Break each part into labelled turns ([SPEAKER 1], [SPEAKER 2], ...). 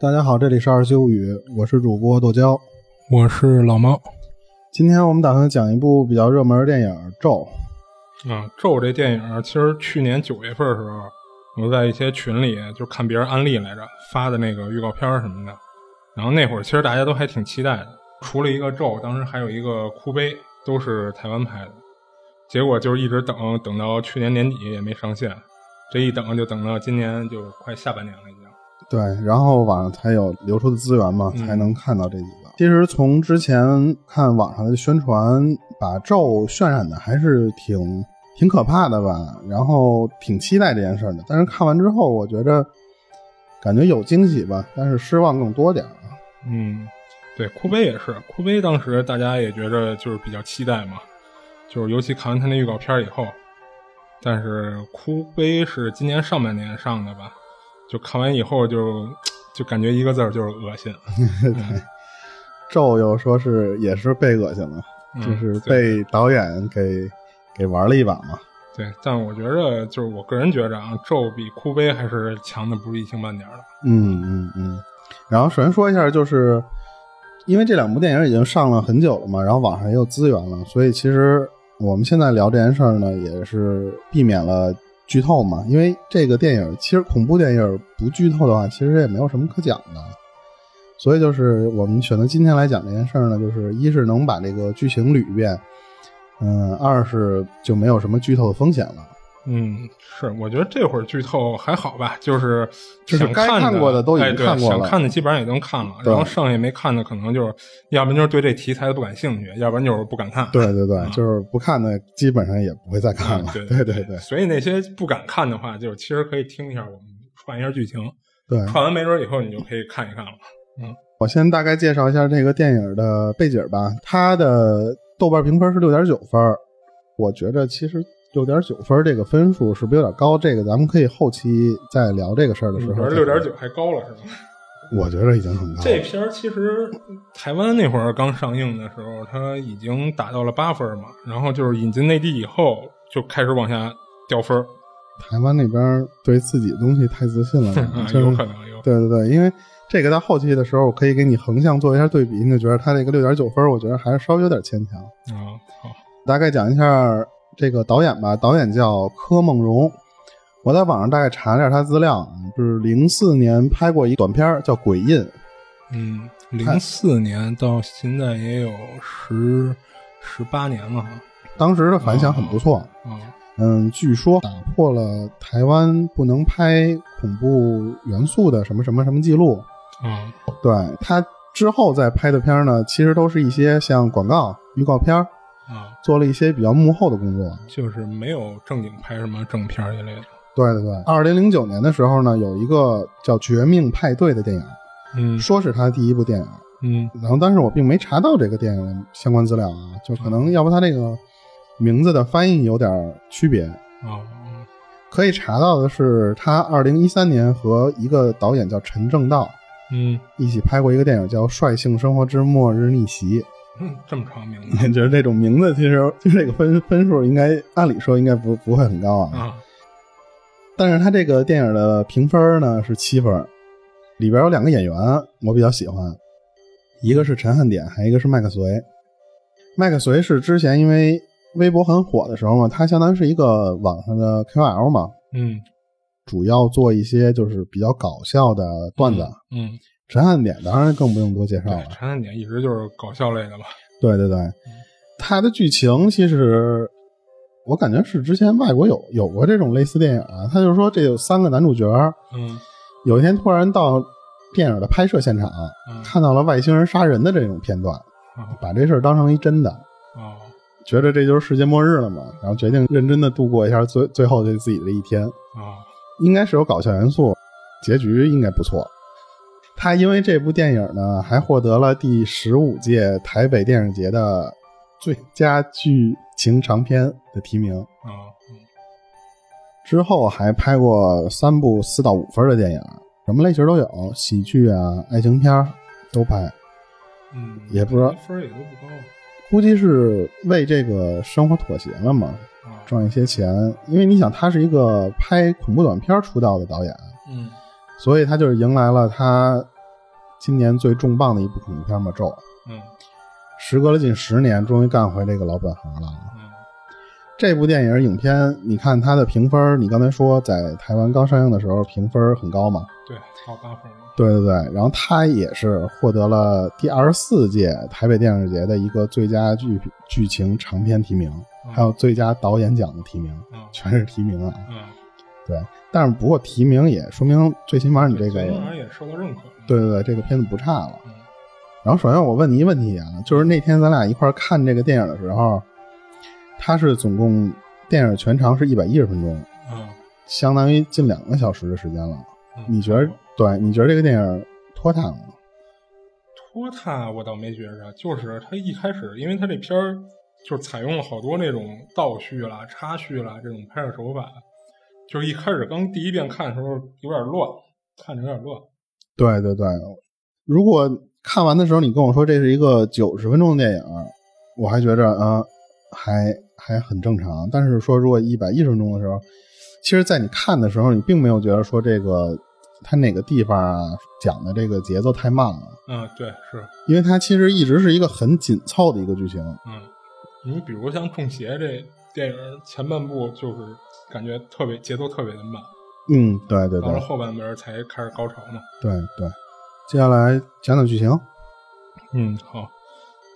[SPEAKER 1] 大家好，这里是二七物语，我是主播剁椒，
[SPEAKER 2] 我是老猫。
[SPEAKER 1] 今天我们打算讲一部比较热门的电影《咒》。
[SPEAKER 2] 啊，《咒》这电影其实去年九月份的时候，我在一些群里就看别人安利来着发的那个预告片什么的，然后那会儿其实大家都还挺期待的。除了一个《咒》，当时还有一个《哭悲》，都是台湾拍的。结果就是一直等等到去年年底也没上线，这一等就等到今年就快下半年了。
[SPEAKER 1] 对，然后网上才有流出的资源嘛，才能看到这几个。其实从之前看网上的宣传，把咒渲染的还是挺挺可怕的吧，然后挺期待这件事的。但是看完之后，我觉着感觉有惊喜吧，但是失望更多点儿。
[SPEAKER 2] 嗯，对，哭悲也是，哭悲当时大家也觉着就是比较期待嘛，就是尤其看完他那预告片以后，但是哭悲是今年上半年上的吧。就看完以后就就感觉一个字儿就是恶心。
[SPEAKER 1] 对，咒又说是也是被恶心了，就是被导演给给玩了一把嘛。
[SPEAKER 2] 对，但我觉着就是我个人觉着啊，咒比哭悲还是强的不是一星半点的。
[SPEAKER 1] 嗯嗯嗯。然后首先说一下，就是因为这两部电影已经上了很久了嘛，然后网上也有资源了，所以其实我们现在聊这件事儿呢，也是避免了。剧透嘛，因为这个电影其实恐怖电影不剧透的话，其实也没有什么可讲的。所以就是我们选择今天来讲这件事呢，就是一是能把这个剧情捋一遍，嗯，二是就没有什么剧透的风险了。
[SPEAKER 2] 嗯，是，我觉得这会儿剧透还好吧，就是
[SPEAKER 1] 就是该看过
[SPEAKER 2] 的
[SPEAKER 1] 都已经看过
[SPEAKER 2] 了，想看的基本上也都看了，然后剩下没看的可能就是，要不然就是对这题材不感兴趣，要不然就是不敢看。
[SPEAKER 1] 对对对，就是不看的基本上也不会再看了。
[SPEAKER 2] 对
[SPEAKER 1] 对对对，
[SPEAKER 2] 所以那些不敢看的话，就是其实可以听一下我们串一下剧情。
[SPEAKER 1] 对，
[SPEAKER 2] 串完没准以后你就可以看一看了。嗯，
[SPEAKER 1] 我先大概介绍一下这个电影的背景吧。它的豆瓣评分是六点九分，我觉得其实。六点九分这个分数是不是有点高？这个咱们可以后期再聊这个事儿的时候。
[SPEAKER 2] 六点九还高了是吗？
[SPEAKER 1] 我觉得已经很高。
[SPEAKER 2] 这片儿其实台湾那会儿刚上映的时候，它已经达到了八分嘛。然后就是引进内地以后，就开始往下掉分。
[SPEAKER 1] 台湾那边对自己的东西太自信了，
[SPEAKER 2] 有可能有。
[SPEAKER 1] 对对对，因为这个到后期的时候，我可以给你横向做一下对比，你就觉得它那个六点九分，我觉得还是稍微有点牵强。
[SPEAKER 2] 啊，好，
[SPEAKER 1] 大概讲一下。这个导演吧，导演叫柯梦荣，我在网上大概查了一下他资料，就是零四年拍过一短片叫《鬼印》，
[SPEAKER 2] 嗯，零四年到现在也有十十八年了哈，
[SPEAKER 1] 当时的反响很不错，
[SPEAKER 2] 啊，
[SPEAKER 1] 嗯，据说打破了台湾不能拍恐怖元素的什么什么什么记录，
[SPEAKER 2] 啊，
[SPEAKER 1] 对他之后再拍的片呢，其实都是一些像广告、预告片。
[SPEAKER 2] 啊，
[SPEAKER 1] 做了一些比较幕后的工作，
[SPEAKER 2] 就是没有正经拍什么正片一类的。
[SPEAKER 1] 对对对，二零零九年的时候呢，有一个叫《绝命派对》的电影，
[SPEAKER 2] 嗯，
[SPEAKER 1] 说是他第一部电影，
[SPEAKER 2] 嗯，
[SPEAKER 1] 然后但是我并没查到这个电影的相关资料啊，就可能要不他这个名字的翻译有点区别。
[SPEAKER 2] 啊。
[SPEAKER 1] 可以查到的是，他二零一三年和一个导演叫陈正道，
[SPEAKER 2] 嗯，
[SPEAKER 1] 一起拍过一个电影叫《率性生活之末日逆袭》。
[SPEAKER 2] 这么长名字，
[SPEAKER 1] 就是这种名字，其实就这个分分数，应该按理说应该不不会很高
[SPEAKER 2] 啊。
[SPEAKER 1] 但是他这个电影的评分呢是七分，里边有两个演员我比较喜欢，一个是陈汉典，还一个是麦克隋。麦克隋是之前因为微博很火的时候嘛，他相当于是一个网上的 KOL 嘛，
[SPEAKER 2] 嗯，
[SPEAKER 1] 主要做一些就是比较搞笑的段子，
[SPEAKER 2] 嗯。
[SPEAKER 1] 陈汉典当然更不用多介绍了，
[SPEAKER 2] 陈汉典一直就是搞笑类的嘛。
[SPEAKER 1] 对对对，他的剧情其实我感觉是之前外国有有过这种类似电影啊。他就是说这有三个男主角，
[SPEAKER 2] 嗯，
[SPEAKER 1] 有一天突然到电影的拍摄现场，看到了外星人杀人的这种片段，把这事儿当成一真的，
[SPEAKER 2] 哦，
[SPEAKER 1] 觉得这就是世界末日了嘛，然后决定认真的度过一下最最后的自己的一天，
[SPEAKER 2] 啊，
[SPEAKER 1] 应该是有搞笑元素，结局应该不错。他因为这部电影呢，还获得了第十五届台北电影节的最佳剧情长片的提名
[SPEAKER 2] 啊。
[SPEAKER 1] 之后还拍过三部四到五分的电影，什么类型都有，喜剧啊、爱情片都拍。
[SPEAKER 2] 嗯，
[SPEAKER 1] 也不知道
[SPEAKER 2] 分也都不高，
[SPEAKER 1] 估计是为这个生活妥协了嘛，赚一些钱。因为你想，他是一个拍恐怖短片出道的导演，
[SPEAKER 2] 嗯。
[SPEAKER 1] 所以他就是迎来了他今年最重磅的一部恐怖片嘛，《咒》。
[SPEAKER 2] 嗯
[SPEAKER 1] 时隔了近十年，终于干回这个老本行了。
[SPEAKER 2] 嗯
[SPEAKER 1] 这部电影影片，你看它的评分，你刚才说在台湾刚上映的时候评分很高嘛？
[SPEAKER 2] 对，超八分。
[SPEAKER 1] 对对对，然后他也是获得了第二十四届台北电影节的一个最佳剧剧情长片提名，
[SPEAKER 2] 嗯
[SPEAKER 1] 还有最佳导演奖的提名，
[SPEAKER 2] 嗯
[SPEAKER 1] 全是提名啊。
[SPEAKER 2] 嗯，
[SPEAKER 1] 对，但是不过提名也说明最起码你这个，
[SPEAKER 2] 最起码也受到认可。
[SPEAKER 1] 对对对，这个片子不差了。
[SPEAKER 2] 嗯
[SPEAKER 1] 然后首先我问你一个问题啊，就是那天咱俩一块儿看这个电影的时候，它是总共电影全长是一百一十分钟，
[SPEAKER 2] 嗯，
[SPEAKER 1] 相当于近两个小时的时间了。
[SPEAKER 2] 嗯
[SPEAKER 1] 你觉得？对？你觉得这个电影拖沓吗？
[SPEAKER 2] 拖沓我倒没觉着，就是它一开始，因为它这片儿就是采用了好多那种倒叙啦、插叙啦这种拍摄手法，就是一开始刚第一遍看的时候有点乱，看着有点乱。
[SPEAKER 1] 对对对，如果看完的时候你跟我说这是一个九十分钟的电影，我还觉着啊、呃还还很正常。但是说如果一百一十分钟的时候，其实，在你看的时候，你并没有觉得说这个它哪个地方啊讲的这个节奏太慢了。
[SPEAKER 2] 嗯，对，是，
[SPEAKER 1] 因为它其实一直是一个很紧凑的一个剧情。
[SPEAKER 2] 嗯，你比如像《中邪》这电影前半部就是感觉特别节奏特别的慢，
[SPEAKER 1] 嗯，对对对
[SPEAKER 2] 到了后半边才开始高潮嘛。
[SPEAKER 1] 对对。接下来讲讲剧情。
[SPEAKER 2] 嗯，好。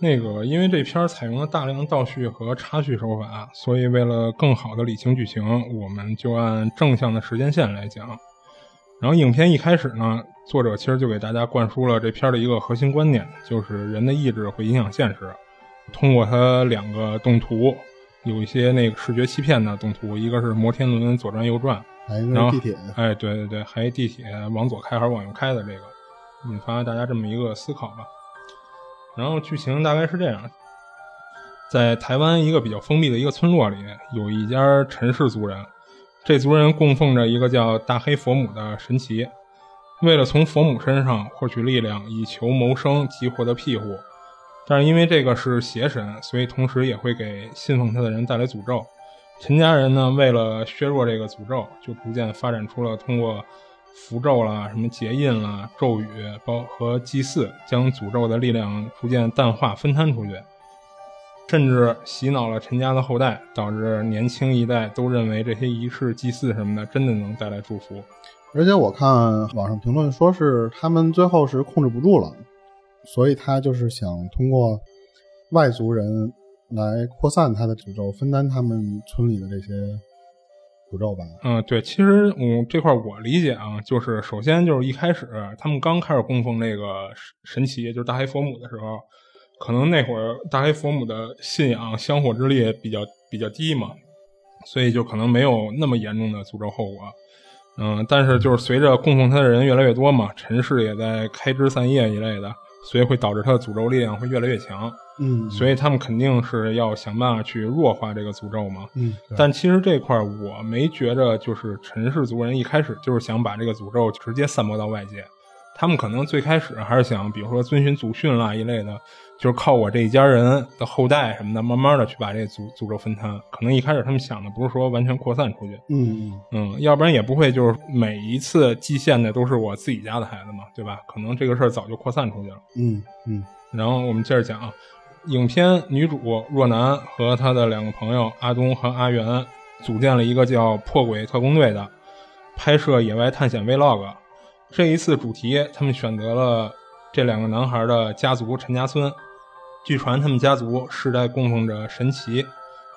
[SPEAKER 2] 那个，因为这片儿采用了大量倒叙和插叙手法，所以为了更好的理清剧情，我们就按正向的时间线来讲。然后，影片一开始呢，作者其实就给大家灌输了这片儿的一个核心观点，就是人的意志会影响现实。通过它两个动图，有一些那个视觉欺骗的动图，一个是摩天轮左转右转，
[SPEAKER 1] 还有一
[SPEAKER 2] 然后
[SPEAKER 1] 个地铁。
[SPEAKER 2] 哎，对对对，还有地铁往左开还是往右开的这个，引发大家这么一个思考吧。然后剧情大概是这样：在台湾一个比较封闭的一个村落里，有一家陈氏族人，这族人供奉着一个叫大黑佛母的神祇，为了从佛母身上获取力量，以求谋生及获得庇护。但是因为这个是邪神，所以同时也会给信奉他的人带来诅咒。陈家人呢，为了削弱这个诅咒，就逐渐发展出了通过符咒啦、什么结印啦、咒语包和祭祀，将诅咒的力量逐渐淡化、分摊出去，甚至洗脑了陈家的后代，导致年轻一代都认为这些仪式、祭祀什么的真的能带来祝福。
[SPEAKER 1] 而且我看网上评论说是他们最后是控制不住了，所以他就是想通过外族人来扩散他的诅咒，分担他们村里的这些诅咒吧。
[SPEAKER 2] 嗯，对，其实我这块我理解啊，就是首先就是一开始他们刚开始供奉那个神奇，就是大黑佛母的时候，可能那会儿大黑佛母的信仰香火之力比较比较低嘛，所以就可能没有那么严重的诅咒后果。嗯，但是就是随着供奉他的人越来越多嘛，陈氏也在开枝散叶一类的，所以会导致他的诅咒力量会越来越强。
[SPEAKER 1] 嗯，
[SPEAKER 2] 所以他们肯定是要想办法去弱化这个诅咒嘛。
[SPEAKER 1] 嗯，
[SPEAKER 2] 但其实这块我没觉着，就是陈氏族人一开始就是想把这个诅咒直接散播到外界，他们可能最开始还是想，比如说遵循祖训啦一类的，就是靠我这一家人的后代什么的，慢慢的去把这个诅诅咒分摊。可能一开始他们想的不是说完全扩散出去，
[SPEAKER 1] 嗯嗯
[SPEAKER 2] 嗯，要不然也不会就是每一次祭献的都是我自己家的孩子嘛，对吧？可能这个事儿早就扩散出去了。
[SPEAKER 1] 嗯嗯
[SPEAKER 2] 然后我们接着讲啊，影片女主若男和她的两个朋友阿东和阿元组建了一个叫“破鬼特工队”的，拍摄野外探险 vlog。这一次主题，他们选择了这两个男孩的家族陈家村。据传他们家族世代供奉着神祇，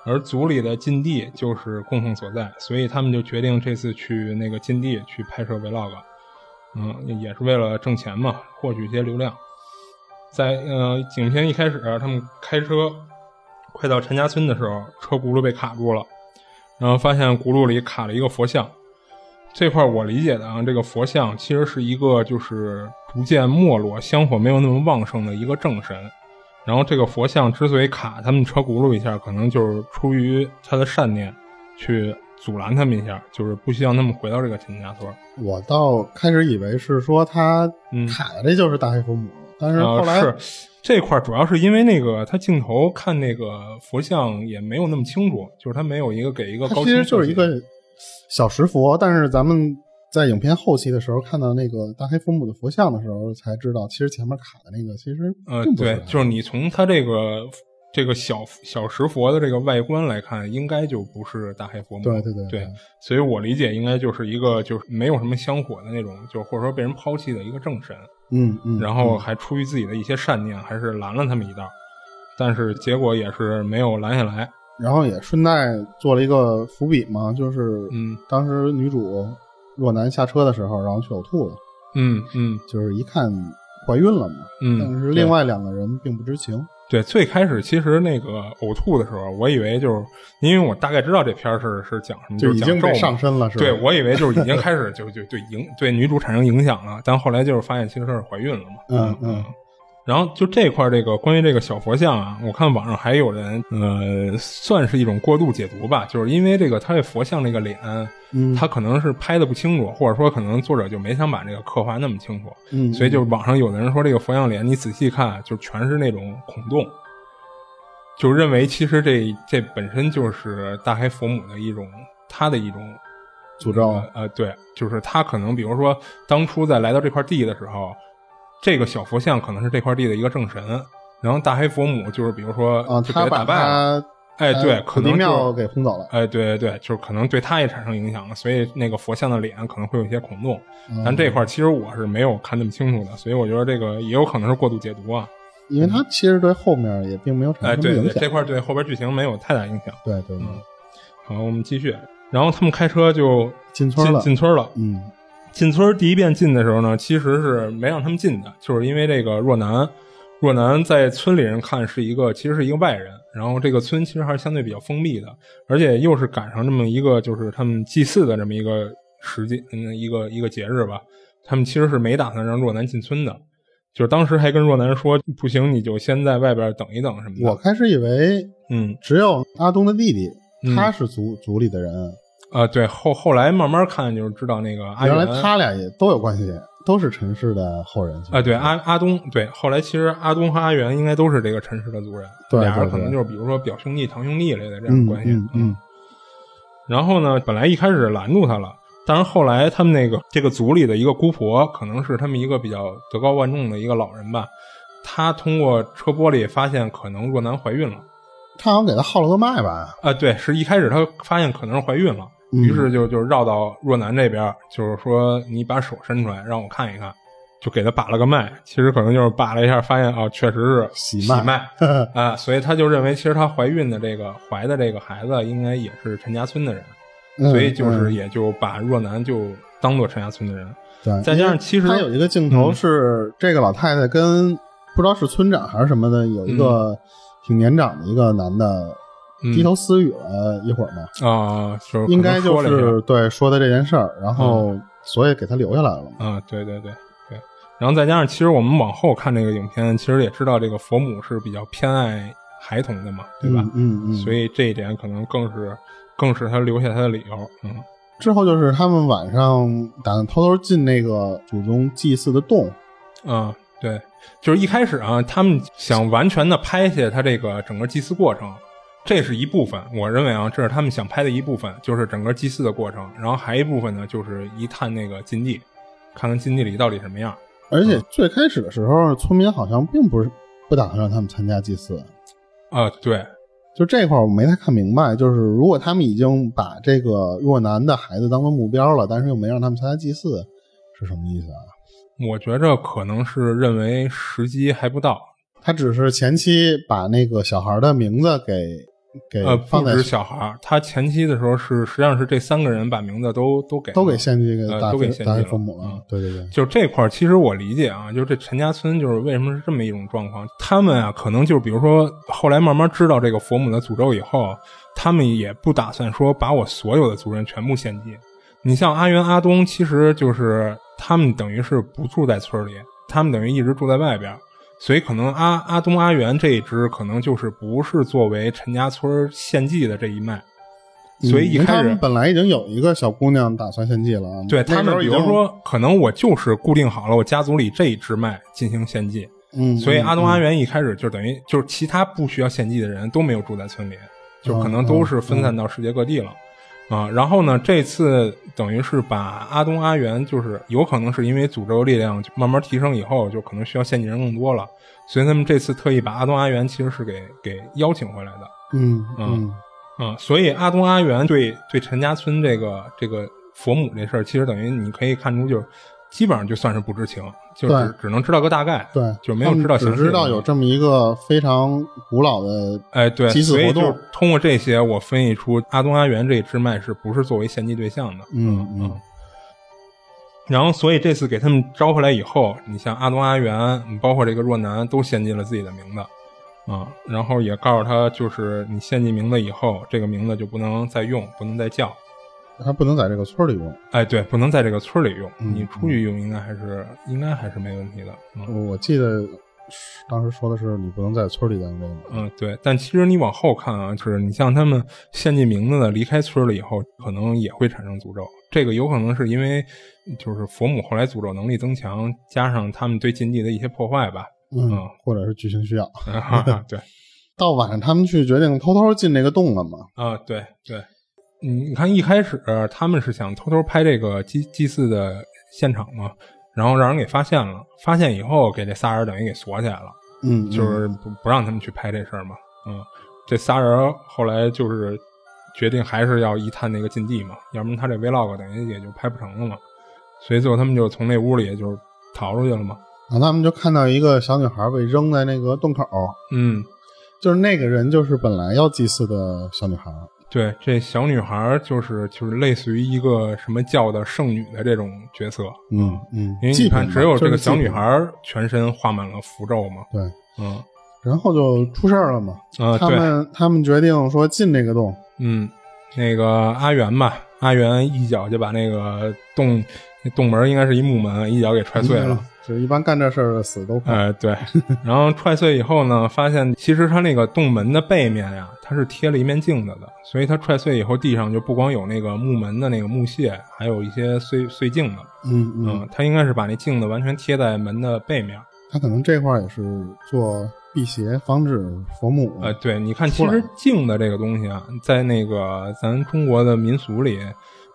[SPEAKER 2] 而族里的禁地就是供奉所在，所以他们就决定这次去那个禁地去拍摄 vlog。嗯，也是为了挣钱嘛，获取一些流量。在呃，影片一开始，他们开车快到陈家村的时候，车轱辘被卡住了，然后发现轱辘里卡了一个佛像。这块我理解的啊，这个佛像其实是一个就是逐渐没落、香火没有那么旺盛的一个正神。然后这个佛像之所以卡他们车轱辘一下，可能就是出于他的善念，去阻拦他们一下，就是不希望他们回到这个陈家村。
[SPEAKER 1] 我倒开始以为是说他
[SPEAKER 2] 嗯
[SPEAKER 1] 卡的这就是大黑佛母，但是后来、
[SPEAKER 2] 呃、是这块主要是因为那个他镜头看那个佛像也没有那么清楚，就是他没有一个给一个高
[SPEAKER 1] 其实就是一个小石佛，但是咱们在影片后期的时候看到那个大黑佛母的佛像的时候，才知道其实前面卡的那个其实
[SPEAKER 2] 呃对，就是你从他这个这个小小石佛的这个外观来看，应该就不是大黑佛母。
[SPEAKER 1] 对对对
[SPEAKER 2] 对，所以我理解应该就是一个就是没有什么香火的那种，就或者说被人抛弃的一个正神，
[SPEAKER 1] 嗯嗯，
[SPEAKER 2] 然后还出于自己的一些善念，还是拦了他们一道，但是结果也是没有拦下来。
[SPEAKER 1] 然后也顺带做了一个伏笔嘛，就是
[SPEAKER 2] 嗯
[SPEAKER 1] 当时女主若男下车的时候，然后去呕吐了，
[SPEAKER 2] 嗯嗯
[SPEAKER 1] 就是一看怀孕了嘛，
[SPEAKER 2] 嗯，
[SPEAKER 1] 但是另外两个人并不知情。
[SPEAKER 2] 对，最开始其实那个呕吐的时候，我以为就是因为我大概知道这片儿是是讲什么，
[SPEAKER 1] 就是已经被
[SPEAKER 2] 讲
[SPEAKER 1] 上身了，是吧？
[SPEAKER 2] 对，我以为就是已经开始就就对影对女主产生影响了，但后来就是发现其实她是怀孕了嘛。
[SPEAKER 1] 嗯嗯。
[SPEAKER 2] 然后就这块这个关于这个小佛像啊，我看网上还有人呃，算是一种过度解读吧，就是因为这个他这佛像这个脸，
[SPEAKER 1] 嗯，
[SPEAKER 2] 他可能是拍的不清楚，或者说可能作者就没想把这个刻画那么清楚，
[SPEAKER 1] 嗯，
[SPEAKER 2] 所以就网上有的人说这个佛像脸你仔细看就全是那种孔洞，就认为其实这这本身就是大黑佛母的一种他的一种
[SPEAKER 1] 诅咒
[SPEAKER 2] 呃呃，对，就是他可能比如说当初在来到这块地的时候，这个小佛像可能是这块地的一个正神，然后大黑佛母就是比如说
[SPEAKER 1] 啊，
[SPEAKER 2] 就给
[SPEAKER 1] 他把
[SPEAKER 2] 打败了，
[SPEAKER 1] 他
[SPEAKER 2] 哎，对，可能就
[SPEAKER 1] 给轰走了。
[SPEAKER 2] 哎，对对对，就是可能对他也产生影响了，所以那个佛像的脸可能会有一些孔洞。
[SPEAKER 1] 嗯
[SPEAKER 2] 但这块其实我是没有看那么清楚的，所以我觉得这个也有可能是过度解读啊。
[SPEAKER 1] 因为他其实对后面也并没有产
[SPEAKER 2] 哎，对对，
[SPEAKER 1] 生影响。
[SPEAKER 2] 这块对后边剧情没有太大影响。
[SPEAKER 1] 对对对，
[SPEAKER 2] 好，我们继续。然后他们开车就进
[SPEAKER 1] 进村了。
[SPEAKER 2] 进村了。
[SPEAKER 1] 嗯
[SPEAKER 2] 进村第一遍进的时候呢，其实是没让他们进的，就是因为这个若男，若男在村里人看是一个其实是一个外人，然后这个村其实还是相对比较封闭的，而且又是赶上这么一个就是他们祭祀的这么一个时间，嗯，一个一个节日吧，他们其实是没打算让若男进村的，就是当时还跟若男说，不行你就先在外边等一等什么的。
[SPEAKER 1] 我开始以为
[SPEAKER 2] 嗯
[SPEAKER 1] 只有阿东的弟弟，
[SPEAKER 2] 嗯
[SPEAKER 1] 他是族族里的人，
[SPEAKER 2] 啊、对后后来慢慢看就是知道那个阿元
[SPEAKER 1] 原来他俩也都有关系，都是陈氏的后人。
[SPEAKER 2] 啊，对阿阿东，对，后来其实阿东和阿元应该都是这个陈氏的族人，
[SPEAKER 1] 对
[SPEAKER 2] 俩人可能就是比如说表兄弟、堂兄弟类的这样
[SPEAKER 1] 嗯
[SPEAKER 2] 的关系。
[SPEAKER 1] 嗯嗯
[SPEAKER 2] 然后呢，本来一开始拦住他了，但是后来他们那个这个族里的一个姑婆，可能是他们一个比较德高望重的一个老人吧，她通过车玻璃发现可能若男怀孕了。
[SPEAKER 1] 她好像给他号了个脉吧？
[SPEAKER 2] 啊，对，是一开始她发现可能是怀孕了，
[SPEAKER 1] 嗯
[SPEAKER 2] 于是就就绕到若男这边，就是说你把手伸出来让我看一看，就给他把了个脉。其实可能就是把了一下，发现啊，确实是
[SPEAKER 1] 喜脉
[SPEAKER 2] 喜脉。啊，所以他就认为其实她怀孕的这个怀的这个孩子应该也是陈家村的人，
[SPEAKER 1] 嗯
[SPEAKER 2] 所以就是
[SPEAKER 1] 嗯。
[SPEAKER 2] 也就把若男就当做陈家村的人。
[SPEAKER 1] 对，
[SPEAKER 2] 再加上其实
[SPEAKER 1] 他有一个镜头
[SPEAKER 2] 嗯。
[SPEAKER 1] 是这个老太太跟不知道是村长还是什么的，有一个挺年长的一个男的
[SPEAKER 2] 嗯
[SPEAKER 1] 低头私语了一会儿嘛，
[SPEAKER 2] 啊，就是
[SPEAKER 1] 应该就是对说的这件事儿，然后所以给他留下来了嘛。
[SPEAKER 2] 啊，对对对对，然后再加上，其实我们往后看这个影片，其实也知道这个佛母是比较偏爱孩童的嘛，对吧？
[SPEAKER 1] 嗯嗯嗯。
[SPEAKER 2] 所以这一点可能更是更是他留下他的理由。嗯
[SPEAKER 1] 之后就是他们晚上打算偷偷进那个祖宗祭祀的洞，
[SPEAKER 2] 啊，对，就是一开始啊，他们想完全的拍下他这个整个祭祀过程。这是一部分，我认为啊，这是他们想拍的一部分，就是整个祭祀的过程。然后还一部分呢，就是一探那个禁地，看看禁地里到底什么样。
[SPEAKER 1] 而且最开始的时候，村民好像并不是不打算让他们参加祭祀，
[SPEAKER 2] 啊，对，
[SPEAKER 1] 就这块我没太看明白。就是如果他们已经把这个若男的孩子当做目标了，但是又没让他们参加祭祀，是什么意思啊？
[SPEAKER 2] 我觉着可能是认为时机还不到，
[SPEAKER 1] 他只是前期把那个小孩的名字给给
[SPEAKER 2] 呃，
[SPEAKER 1] 放在
[SPEAKER 2] 不止小孩儿，他前期的时候是实际上是这三个人把名字都都给
[SPEAKER 1] 都给献祭给
[SPEAKER 2] 呃都给献祭了
[SPEAKER 1] 父母了
[SPEAKER 2] 嗯。
[SPEAKER 1] 对对对，
[SPEAKER 2] 就这块儿，其实我理解啊，就是这陈家村就是为什么是这么一种状况，他们啊可能就是比如说后来慢慢知道这个佛母的诅咒以后，他们也不打算说把我所有的族人全部献祭。你像阿元、阿东，其实就是他们等于是不住在村里，他们等于一直住在外边儿，所以可能阿阿东、阿元这一支可能就是不是作为陈家村献祭的这一脉，所以一开始
[SPEAKER 1] 本来已经有一个小姑娘打算献祭了啊。
[SPEAKER 2] 对他们，比如，说，可能我就是固定好了我家族里这一支脉进行献祭，
[SPEAKER 1] 嗯，
[SPEAKER 2] 所以阿东、
[SPEAKER 1] 嗯
[SPEAKER 2] 阿元一开始就等于就是其他不需要献祭的人都没有住在村里，就可能都是分散到世界各地了。啊，然后呢，这次等于是把阿东阿元，就是有可能是因为诅咒力量慢慢提升以后，就可能需要献祭人更多了，所以他们这次特意把阿东阿元其实是给给邀请回来的。
[SPEAKER 1] 嗯
[SPEAKER 2] 嗯嗯，所以阿东阿元对对陈家村这个这个佛母这事儿，其实等于你可以看出，就是基本上就算是不知情，就只只能知道个大概，
[SPEAKER 1] 对，
[SPEAKER 2] 就没有知道，
[SPEAKER 1] 只知道有这么一个非常古老的
[SPEAKER 2] 哎对
[SPEAKER 1] 祭祀活动。
[SPEAKER 2] 通过这些，我分析出阿东阿元这一支脉是不是作为献祭对象的？
[SPEAKER 1] 嗯
[SPEAKER 2] 嗯。然后，所以这次给他们招回来以后，你像阿东阿元，包括这个若男，都献祭了自己的名字。啊，然后也告诉他，就是你献祭名字以后，这个名字就不能再用，不能再叫，
[SPEAKER 1] 他不能在这个村里用。
[SPEAKER 2] 哎，对，不能在这个村里用，你出去用应该还是应该还是没问题的。
[SPEAKER 1] 我记得当时说的是你不能在村里当这个。
[SPEAKER 2] 嗯，对。但其实你往后看啊，就是你像他们献祭名字的离开村了以后，可能也会产生诅咒。这个有可能是因为就是佛母后来诅咒能力增强，加上他们对禁地的一些破坏吧。
[SPEAKER 1] 嗯，或者是剧情需要。
[SPEAKER 2] 对，
[SPEAKER 1] 到晚上他们去决定偷偷进那个洞了嘛？
[SPEAKER 2] 啊，对对。你你看一开始他们是想偷偷拍这个祭祭祀的现场嘛，然后让人给发现了，发现以后给这仨人等于给锁起来了。
[SPEAKER 1] 嗯，
[SPEAKER 2] 就是不不让他们去拍这事儿嘛。嗯，这仨人后来就是决定还是要一探那个禁地嘛，要不然他这 vlog 等于也就拍不成了嘛。所以最后他们就从那屋里就逃出去了嘛。
[SPEAKER 1] 然后他们就看到一个小女孩被扔在那个洞口，
[SPEAKER 2] 嗯，
[SPEAKER 1] 就是那个人就是本来要祭祀的小女孩。
[SPEAKER 2] 对，这小女孩就是就是类似于一个什么教的圣女的这种角色。
[SPEAKER 1] 嗯嗯，
[SPEAKER 2] 因为你看，只有这个小女孩全身画满了符咒嘛。
[SPEAKER 1] 对，
[SPEAKER 2] 嗯，
[SPEAKER 1] 然后就出事儿了嘛。
[SPEAKER 2] 啊，
[SPEAKER 1] 他们他们决定说进这个洞。
[SPEAKER 2] 嗯，那个阿元吧，阿元一脚就把那个洞那洞门应该是一木门，一脚给踹碎了。
[SPEAKER 1] 就一般干这事儿的死都快。
[SPEAKER 2] 哎，对。然后踹碎以后呢，发现其实它那个洞门的背面呀，它是贴了一面镜子的，所以它踹碎以后，地上就不光有那个木门的那个木屑，还有一些碎碎镜子。
[SPEAKER 1] 嗯
[SPEAKER 2] 嗯，它应该是把那镜子完全贴在门的背面。
[SPEAKER 1] 它可能这块也是做辟邪，防止佛母。
[SPEAKER 2] 呃，对，你看，其实镜子这个东西啊，在那个咱中国的民俗里。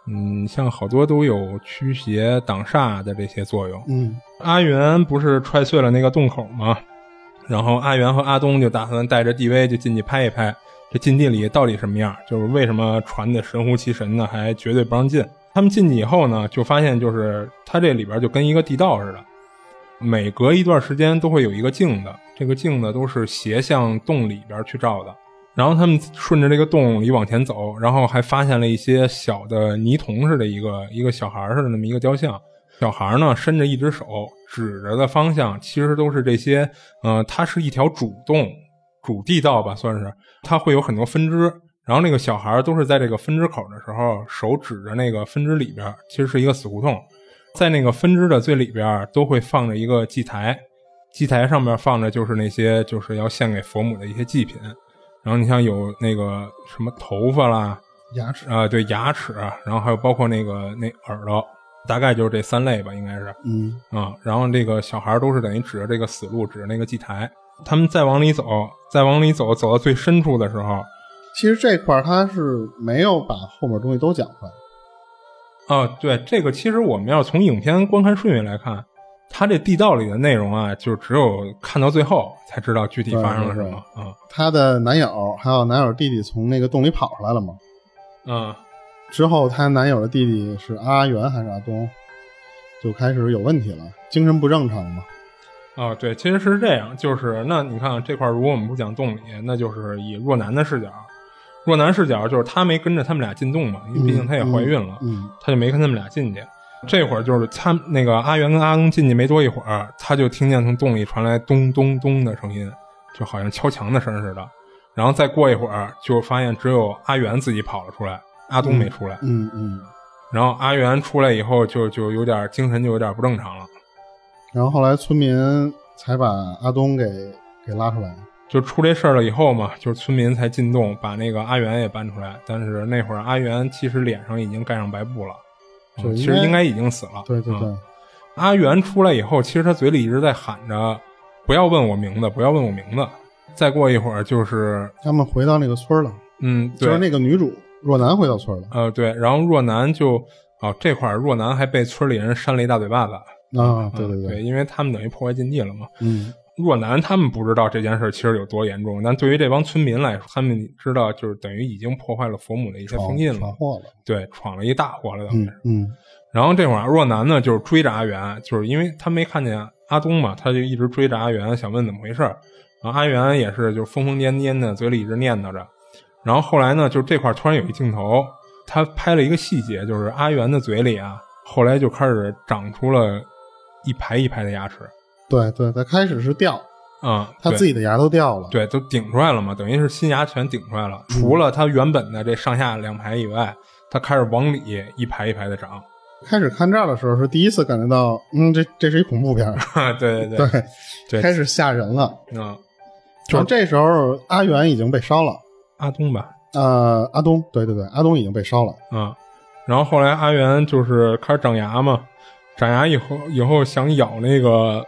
[SPEAKER 2] 嗯，像好多都有驱邪挡煞的这些作用。
[SPEAKER 1] 嗯，
[SPEAKER 2] 阿元不是踹碎了那个洞口吗？然后阿元和阿东就打算带着 DV 就进去拍一拍，这禁地里到底什么样？就是为什么传的神乎其神呢？还绝对不让进。他们进去以后呢，就发现就是它这里边就跟一个地道似的，每隔一段时间都会有一个镜子，这个镜子都是斜向洞里边去照的。然后他们顺着这个洞里往前走，然后还发现了一些小的泥童似的一个一个小孩似的那么一个雕像。小孩呢伸着一只手指着的方向，其实都是这些。呃，它是一条主洞、主地道吧，算是。它会有很多分支，然后那个小孩都是在这个分支口的时候，手指着那个分支里边，其实是一个死胡同。在那个分支的最里边，都会放着一个祭台，祭台上面放着就是那些就是要献给佛母的一些祭品。然后你像有那个什么头发啦，
[SPEAKER 1] 牙齿
[SPEAKER 2] 啊，对牙齿，然后还有包括那个那耳朵，大概就是这三类吧，应该是，
[SPEAKER 1] 嗯
[SPEAKER 2] 啊，然后这个小孩都是等于指着这个死路，指着那个祭台，他们再往里走，再往里走，走到最深处的时候，
[SPEAKER 1] 其实这块他是没有把后面东西都讲出来。
[SPEAKER 2] 啊，对，这个其实我们要从影片观看顺序来看。他这地道里的内容啊，就只有看到最后才知道具体发生了什么啊。
[SPEAKER 1] 他的男友还有男友弟弟从那个洞里跑出来了嘛？
[SPEAKER 2] 嗯。
[SPEAKER 1] 之后，她男友的弟弟是阿元还是阿东，就开始有问题了，精神不正常嘛。
[SPEAKER 2] 啊，对，其实是这样，就是那你看这块，如果我们不讲洞里，那就是以若男的视角，若男视角就是他没跟着他们俩进洞嘛，因为毕竟她也怀孕了，
[SPEAKER 1] 嗯，
[SPEAKER 2] 他就没跟他们俩进去。这会儿就是他那个阿元跟阿东进去没多一会儿，他就听见从洞里传来咚咚咚的声音，就好像敲墙的声似的。然后再过一会儿，就发现只有阿元自己跑了出来，阿东没出来。
[SPEAKER 1] 嗯嗯。
[SPEAKER 2] 然后阿元出来以后，就就有点精神，就有点不正常了。
[SPEAKER 1] 然后后来村民才把阿东给给拉出来。
[SPEAKER 2] 就出这事儿了以后嘛，就是村民才进洞把那个阿元也搬出来。但是那会儿阿元其实脸上已经盖上白布了。其实应该已经死了。
[SPEAKER 1] 对对对，
[SPEAKER 2] 阿元出来以后，其实他嘴里一直在喊着：“不要问我名字，不要问我名字。”再过一会儿，就是
[SPEAKER 1] 他们回到那个村了。
[SPEAKER 2] 嗯，
[SPEAKER 1] 就是那个女主若男回到村了。
[SPEAKER 2] 呃，对，然后若男就哦，这块儿若男还被村里人扇了一大嘴巴子。
[SPEAKER 1] 啊，对
[SPEAKER 2] 对
[SPEAKER 1] 对，
[SPEAKER 2] 因为他们等于破坏禁地了嘛。
[SPEAKER 1] 嗯
[SPEAKER 2] 若男他们不知道这件事儿其实有多严重，但对于这帮村民来说，他们知道就是等于已经破坏了佛母的一些封印了，
[SPEAKER 1] 闯祸了，
[SPEAKER 2] 对，闯了一大祸了，等于
[SPEAKER 1] 嗯
[SPEAKER 2] 是。
[SPEAKER 1] 嗯
[SPEAKER 2] 然后这会儿若男呢，就是追着阿元，就是因为他没看见阿东嘛，他就一直追着阿元，想问怎么回事儿。然后阿元也是就疯疯癫癫的，嘴里一直念叨着。然后后来呢，就这块突然有一镜头，他拍了一个细节，就是阿元的嘴里啊，后来就开始长出了一排一排的牙齿，
[SPEAKER 1] 对对，它开始是掉，
[SPEAKER 2] 啊、对
[SPEAKER 1] 他自己的牙都掉了，
[SPEAKER 2] 对，都顶出来了嘛，等于是新牙全顶出来了。除了它原本的这上下两排以外，它开始往里一排一排的长。
[SPEAKER 1] 开始看这儿的时候是第一次感觉到，嗯，这这是一恐怖片儿，
[SPEAKER 2] 对 对
[SPEAKER 1] 对，
[SPEAKER 2] 对，
[SPEAKER 1] 开始吓人了。
[SPEAKER 2] 嗯，
[SPEAKER 1] 然后这时候阿元已经被烧了，
[SPEAKER 2] 阿东吧，
[SPEAKER 1] 呃，阿东，对对对，阿东已经被烧了，
[SPEAKER 2] 嗯，然后后来阿元就是开始长牙嘛，长牙以后以后想咬那个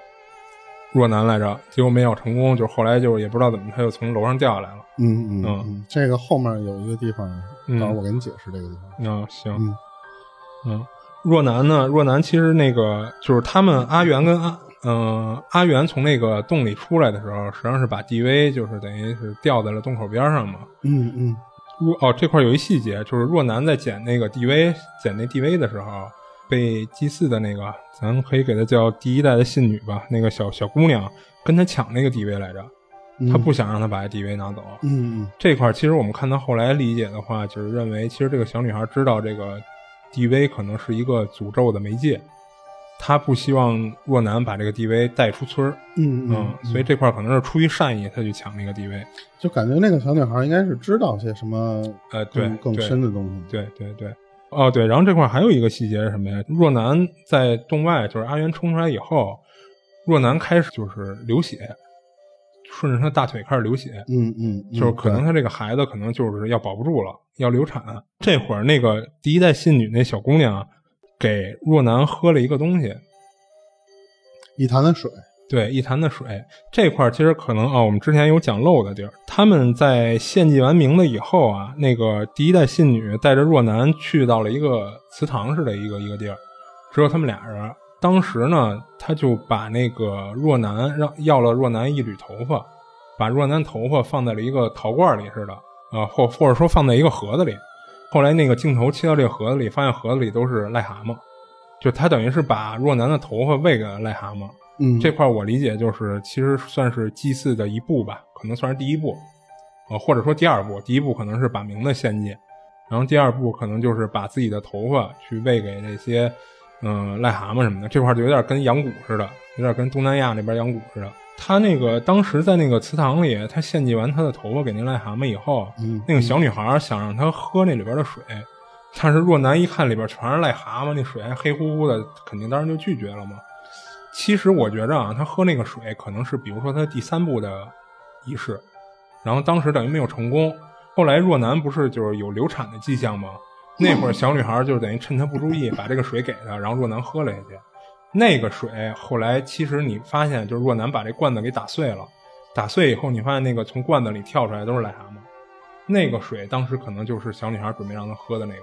[SPEAKER 2] 若男来着，结果没咬成功，就后来就也不知道怎么他就从楼上掉下来了。
[SPEAKER 1] 嗯嗯
[SPEAKER 2] 嗯
[SPEAKER 1] 嗯，这个后面有一个地方，
[SPEAKER 2] 嗯
[SPEAKER 1] 到时候我给你解释这个地方。
[SPEAKER 2] 嗯，行，
[SPEAKER 1] 嗯
[SPEAKER 2] 嗯，若男呢？若男其实那个就是他们阿元跟阿嗯、阿元从那个洞里出来的时候，实际上是把 DV 就是等于是吊在了洞口边上嘛。
[SPEAKER 1] 嗯嗯
[SPEAKER 2] 若哦这块有一细节，就是若男在捡那个 DV 捡那 DV 的时候，被祭祀的那个，咱可以给她叫第一代的信女吧，那个小小姑娘跟她抢那个 DV 来着，
[SPEAKER 1] 嗯，
[SPEAKER 2] 他不想让她把 DV 拿走。
[SPEAKER 1] 嗯。嗯
[SPEAKER 2] 这块儿其实我们看到后来理解的话，就是认为其实这个小女孩知道这个 DV 可能是一个诅咒的媒介，她不希望若男把这个 DV 带出村儿，
[SPEAKER 1] 嗯
[SPEAKER 2] 嗯，所以这块儿可能是出于善意，她去抢那个 DV。
[SPEAKER 1] 就感觉那个小女孩应该是知道些什么
[SPEAKER 2] 呃，对
[SPEAKER 1] 更，更
[SPEAKER 2] 对。
[SPEAKER 1] 深的东西。
[SPEAKER 2] 对对对，哦对，然后这块还有一个细节是什么呀？若男在洞外，就是阿元冲出来以后，若男开始就是流血，顺着他大腿开始流血，
[SPEAKER 1] 嗯嗯，嗯
[SPEAKER 2] 就是可能他这个孩子可能就是要保不住了，要流产。这会儿那个第一代信女那小姑娘给若男喝了一个东西，
[SPEAKER 1] 一坛子水。
[SPEAKER 2] 对，一潭的水。这块其实可能啊、我们之前有讲漏的地儿。他们在献祭完名字以后啊，那个第一代信女带着若男去到了一个祠堂似的一个一个地儿，只有他们俩人。当时呢，他就把那个若男让要了若男一缕头发，把若男头发放在了一个陶罐里似的，啊，或或者说放在一个盒子里。后来那个镜头切到这个盒子里，发现盒子里都是癞蛤蟆，就他等于是把若男的头发喂给了癞蛤蟆。
[SPEAKER 1] 嗯，
[SPEAKER 2] 这块我理解就是，其实算是祭祀的一步吧，可能算是第一步，呃，或者说第二步。第一步可能是把名字献祭，然后第二步可能就是把自己的头发去喂给那些，嗯、癞蛤蟆什么的。这块就有点跟养蛊似的，有点跟东南亚那边养蛊似的。他那个当时在那个祠堂里，他献祭完他的头发给那癞蛤蟆以后，
[SPEAKER 1] 嗯
[SPEAKER 2] 那个小女孩想让他喝那里边的水，但是若男一看里边全是癞蛤蟆，那水还黑乎乎的，肯定当时就拒绝了嘛。其实我觉着啊，他喝那个水可能是，比如说他第三步的仪式，然后当时等于没有成功。后来若男不是就是有流产的迹象吗？那会儿小女孩就等于趁他不注意，把这个水给他，然后若男喝了下去。那个水后来其实你发现，就是若男把这罐子给打碎了，打碎以后你发现那个从罐子里跳出来都是癞蛤蟆，那个水当时可能就是小女孩准备让他喝的那个。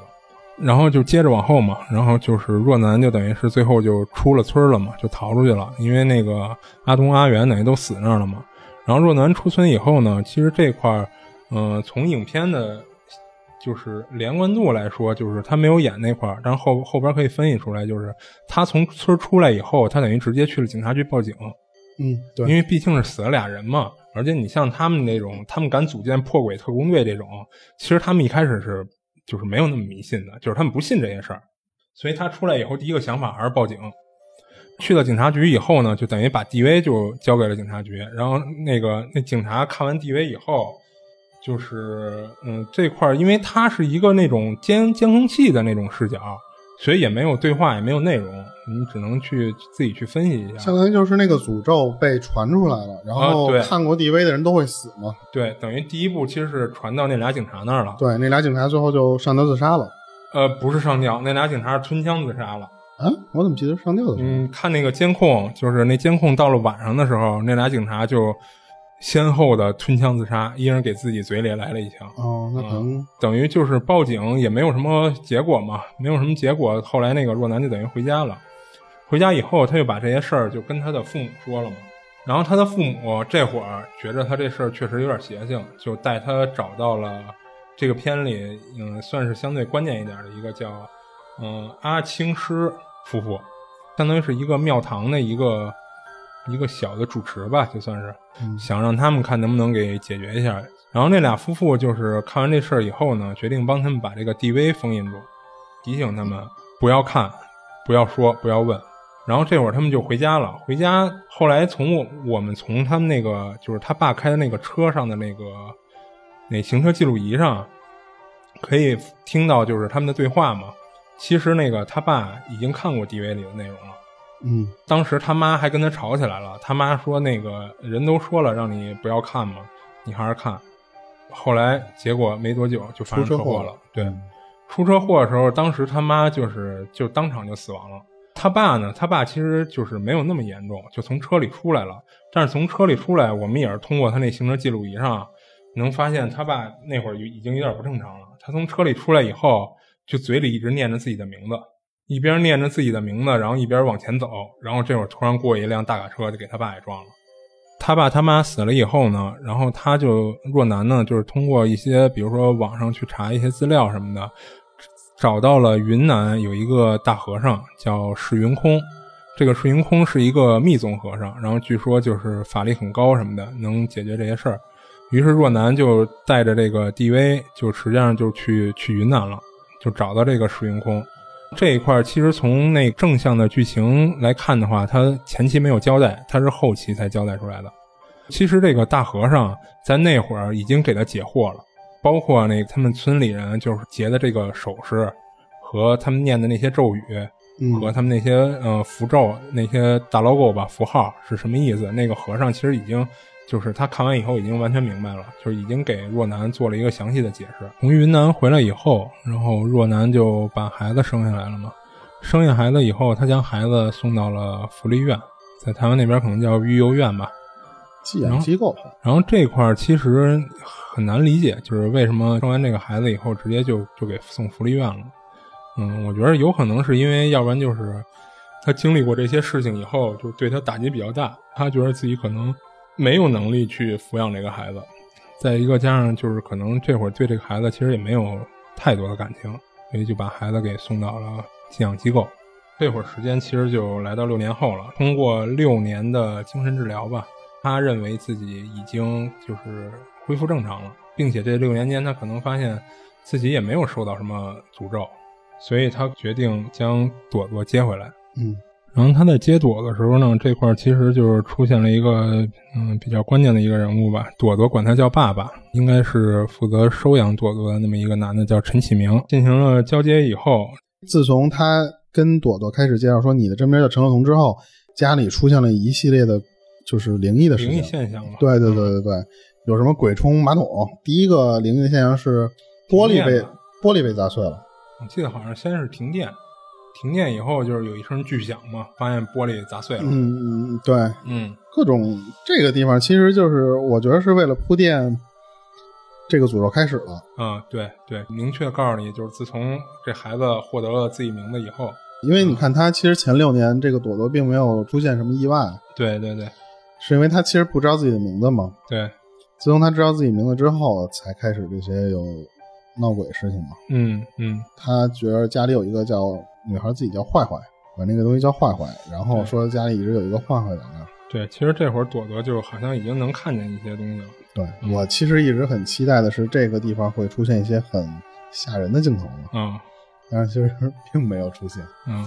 [SPEAKER 2] 然后就接着往后嘛，然后就是若男就等于是最后就出了村了嘛，就逃出去了，因为那个阿东阿元等于都死那儿了嘛。然后若男出村以后呢，其实这块儿，嗯、从影片的，就是连贯度来说，就是他没有演那块儿，但是后后边可以分析出来，就是他从村出来以后，他等于直接去了警察局报警，
[SPEAKER 1] 嗯，对，
[SPEAKER 2] 因为毕竟是死了俩人嘛，而且你像他们那种，他们敢组建破鬼特工队这种，其实他们一开始是就是没有那么迷信的，就是他们不信这些事儿，所以他出来以后第一个想法还是报警。去了警察局以后呢，就等于把 DV 就交给了警察局，然后那个那警察看完 DV 以后，就是嗯这块儿，因为它是一个那种监监控器的那种视角，所以也没有对话，也没有内容，你只能去自己去分析一下。
[SPEAKER 1] 相当于就是那个诅咒被传出来了，然后看过 DV 的人都会死嘛。
[SPEAKER 2] 对，等于第一步其实是传到那俩警察那儿了。
[SPEAKER 1] 对，那俩警察最后就上吊自杀了。
[SPEAKER 2] 呃，不是上吊，那俩警察是吞枪自杀了。
[SPEAKER 1] 啊，我怎么记得是上吊的？
[SPEAKER 2] 嗯，看那个监控，就是那监控到了晚上的时候，那俩警察就先后的吞枪自杀，一人给自己嘴里来了一枪。
[SPEAKER 1] 哦，那可能
[SPEAKER 2] 等于就是报警也没有什么结果嘛，没有什么结果。后来那个若男就等于回家了，回家以后他就把这些事儿就跟他的父母说了嘛。然后他的父母这会儿觉着他这事儿确实有点邪性，就带他找到了这个片里嗯算是相对关键一点的一个叫嗯阿青师夫妇，相当于是一个庙堂的一个一个小的主持吧，就算是想让他们看能不能给解决一下。然后那俩夫妇就是看完这事儿以后呢，决定帮他们把这个 DV 封印住，提醒他们不要看，不要说，不要问。然后这会儿他们就回家了。回家后来从我我们从他们那个就是他爸开的那个车上的那个那行车记录仪上，可以听到就是他们的对话嘛。其实那个他爸已经看过 DV 里的内容了。
[SPEAKER 1] 嗯，
[SPEAKER 2] 当时他妈还跟他吵起来了。他妈说：“那个人都说了让你不要看嘛，你还是看。”后来结果没多久就发生车祸了。对，出车祸的时候，当时他妈就是就当场就死亡了。他爸呢？他爸其实就是没有那么严重，就从车里出来了。但是从车里出来，我们也是通过他那行车记录仪上能发现，他爸那会儿已经有点不正常了。他从车里出来以后，就嘴里一直念着自己的名字，一边念着自己的名字，然后一边往前走。然后这会儿突然过一辆大卡车，就给他爸也撞了。他爸他妈死了以后呢，然后他就若男呢，就是通过一些比如说网上去查一些资料什么的。找到了云南有一个大和尚叫释云空，这个释云空是一个密宗和尚，然后据说就是法力很高什么的，能解决这些事儿。于是若男就带着这个 DV，就实际上就去去云南了，就找到这个释云空。这一块其实从那正向的剧情来看的话，他前期没有交代，他是后期才交代出来的。其实这个大和尚在那会儿已经给他解惑了。包括那他们村里人就是结的这个首饰，和他们念的那些咒语，和他们那些呃符咒那些大 logo 吧符号是什么意思？那个和尚其实已经就是他看完以后已经完全明白了，就是已经给若男做了一个详细的解释。从云南回来以后，然后若男就把孩子生下来了嘛。生下孩子以后，他将孩子送到了福利院，在台湾那边可能叫育幼院吧。
[SPEAKER 1] 寄养机构，
[SPEAKER 2] 然后这块其实很难理解，就是为什么生完这个孩子以后，直接就就给送福利院了。嗯，我觉得有可能是因为，要不然就是他经历过这些事情以后，就对他打击比较大，他觉得自己可能没有能力去抚养这个孩子。再一个加上就是可能这会儿对这个孩子其实也没有太多的感情，所以就把孩子给送到了寄养机构。这会儿时间其实就来到六年后了，通过六年的精神治疗吧。他认为自己已经就是恢复正常了，并且这六年间他可能发现自己也没有受到什么诅咒，所以他决定将朵朵接回来。
[SPEAKER 1] 嗯，
[SPEAKER 2] 然后他在接朵的时候呢，这块其实就是出现了一个嗯比较关键的一个人物吧。朵朵管他叫爸爸，应该是负责收养朵朵的那么一个男的，叫陈启明。进行了交接以后，
[SPEAKER 1] 自从他跟朵朵开始介绍说你的真名叫陈乐彤之后，家里出现了一系列的。就是灵异的事情，
[SPEAKER 2] 灵异现象嘛。
[SPEAKER 1] 对对对对对，有什么鬼冲马桶？第一个灵异的现象是玻璃被玻璃被砸碎了。
[SPEAKER 2] 我记得好像先是停电，停电以后就是有一声巨响嘛，发现玻璃砸碎了。
[SPEAKER 1] 嗯嗯对，
[SPEAKER 2] 嗯，
[SPEAKER 1] 各种这个地方其实就是我觉得是为了铺垫这个诅咒开始了。
[SPEAKER 2] 嗯，对对，明确告诉你，就是自从这孩子获得了自己名字以后，
[SPEAKER 1] 因为你看他其实前六年这个朵朵并没有出现什么意外。
[SPEAKER 2] 对对对。
[SPEAKER 1] 是因为他其实不知道自己的名字嘛？
[SPEAKER 2] 对，
[SPEAKER 1] 自从他知道自己名字之后，才开始这些有闹鬼的事情嘛。
[SPEAKER 2] 嗯嗯，
[SPEAKER 1] 他觉得家里有一个叫女孩，自己叫坏坏，管那个东西叫坏坏，然后说家里一直有一个坏坏在那儿。
[SPEAKER 2] 对，其实这会儿朵朵就好像已经能看见一些东西了。
[SPEAKER 1] 对我其实一直很期待的是这个地方会出现一些很吓人的镜头嘛。
[SPEAKER 2] 嗯，
[SPEAKER 1] 但是其实并没有出现。
[SPEAKER 2] 嗯，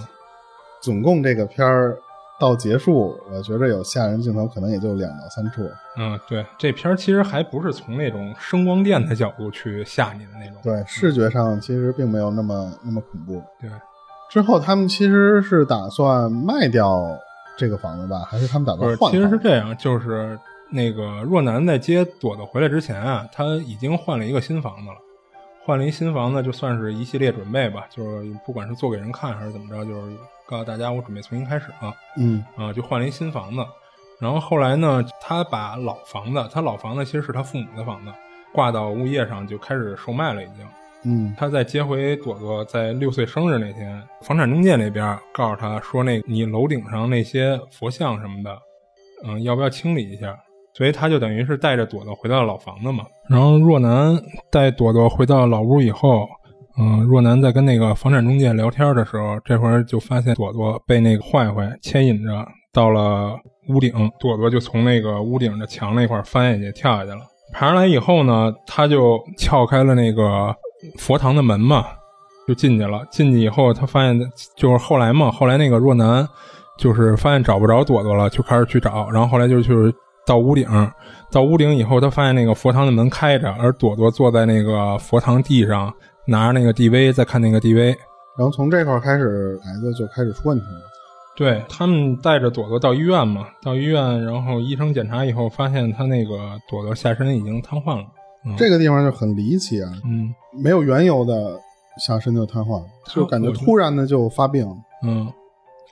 [SPEAKER 1] 总共这个片儿。到结束，我觉得有吓人镜头，可能也就两到三处。
[SPEAKER 2] 嗯，对，这片儿其实还不是从那种声光电的角度去吓你的那种。
[SPEAKER 1] 对，视觉上其实并没有那么那么恐怖。
[SPEAKER 2] 对，
[SPEAKER 1] 之后他们其实是打算卖掉这个房子吧，还是他们打算换？
[SPEAKER 2] 其实是这样，就是那个若男在接朵朵回来之前啊，他已经换了一个新房子了。换了一新房子，就算是一系列准备吧，就是不管是做给人看还是怎么着，就是告诉大家我准备重新开始了。
[SPEAKER 1] 嗯
[SPEAKER 2] 啊，就换了一新房子。然后后来呢，他把老房子，他老房子其实是他父母的房子，挂到物业上就开始售卖了，已经。
[SPEAKER 1] 嗯
[SPEAKER 2] 他在接回朵朵在六岁生日那天，房产中介那边告诉他说，那你楼顶上那些佛像什么的，嗯，要不要清理一下？所以他就等于是带着朵朵回到了老房子嘛。然后若男带朵朵回到老屋以后，嗯，若男在跟那个房产中介聊天的时候，这会儿就发现朵朵被那个坏坏牵引着到了屋顶，朵朵就从那个屋顶的墙那块翻下去跳下去了。爬上来以后呢，他就撬开了那个佛堂的门嘛，就进去了。进去以后，他发现就是后来嘛，后来那个若男就是发现找不着朵朵了，就开始去找。然后后来就就是到屋顶，到屋顶以后，他发现那个佛堂的门开着，而朵朵坐在那个佛堂地上，拿着那个 DV 在看那个 DV。
[SPEAKER 1] 然后从这块开始，孩子就开始出问题了。
[SPEAKER 2] 对他们带着朵朵到医院嘛，到医院，然后医生检查以后发现他那个朵朵下身已经瘫痪了。嗯、
[SPEAKER 1] 这个地方就很离奇啊，
[SPEAKER 2] 嗯
[SPEAKER 1] 没有缘由的下身就瘫痪，就感觉突然的就发病。
[SPEAKER 2] 嗯，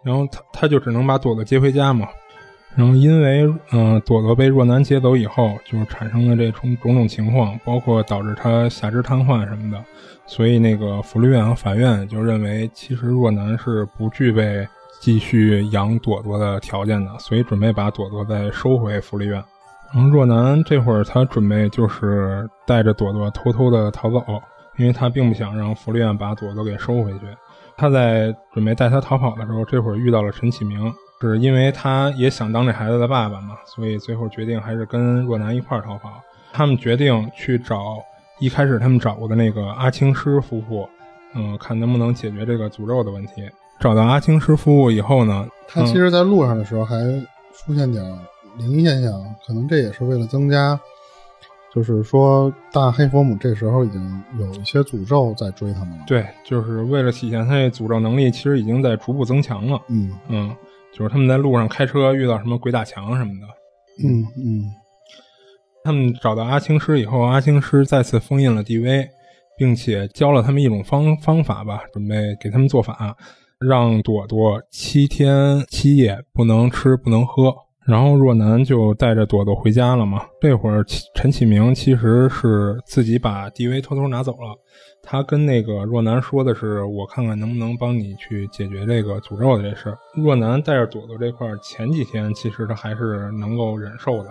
[SPEAKER 2] 然后他他就只能把朵朵接回家嘛。然后因为嗯、呃朵朵被若男接走以后，就是产生了这种种种情况，包括导致他下肢瘫痪什么的，所以那个福利院和法院就认为，其实若男是不具备继续养朵朵的条件的，所以准备把朵朵再收回福利院。然后若男这会儿他准备就是带着朵朵偷偷的逃走，因为他并不想让福利院把朵朵给收回去。他在准备带他逃跑的时候，这会儿遇到了陈启明，是因为他也想当这孩子的爸爸嘛，所以最后决定还是跟若男一块儿逃跑。他们决定去找一开始他们找过的那个阿青师夫妇，嗯，看能不能解决这个诅咒的问题。找到阿青师夫妇以后呢，
[SPEAKER 1] 他其实，在路上的时候还出现点灵异现象，可能这也是为了增加，就是说大黑佛母这时候已经有一些诅咒在追他们了。，
[SPEAKER 2] 对，就是为了体现他这诅咒能力，其实已经在逐步增强了。
[SPEAKER 1] 嗯
[SPEAKER 2] 嗯，就是他们在路上开车遇到什么鬼打墙什么的，
[SPEAKER 1] 嗯嗯
[SPEAKER 2] 他们找到阿青师以后，阿青师再次封印了 DV，并且教了他们一种方方法吧，准备给他们做法，让朵朵七天七夜不能吃不能喝。然后若男就带着朵朵回家了嘛。这会儿陈启明其实是自己把 DV 偷偷拿走了。他跟那个若男说的是：“我看看能不能帮你去解决这个诅咒的这事儿。”若男带着朵朵这块儿，前几天其实他还是能够忍受的，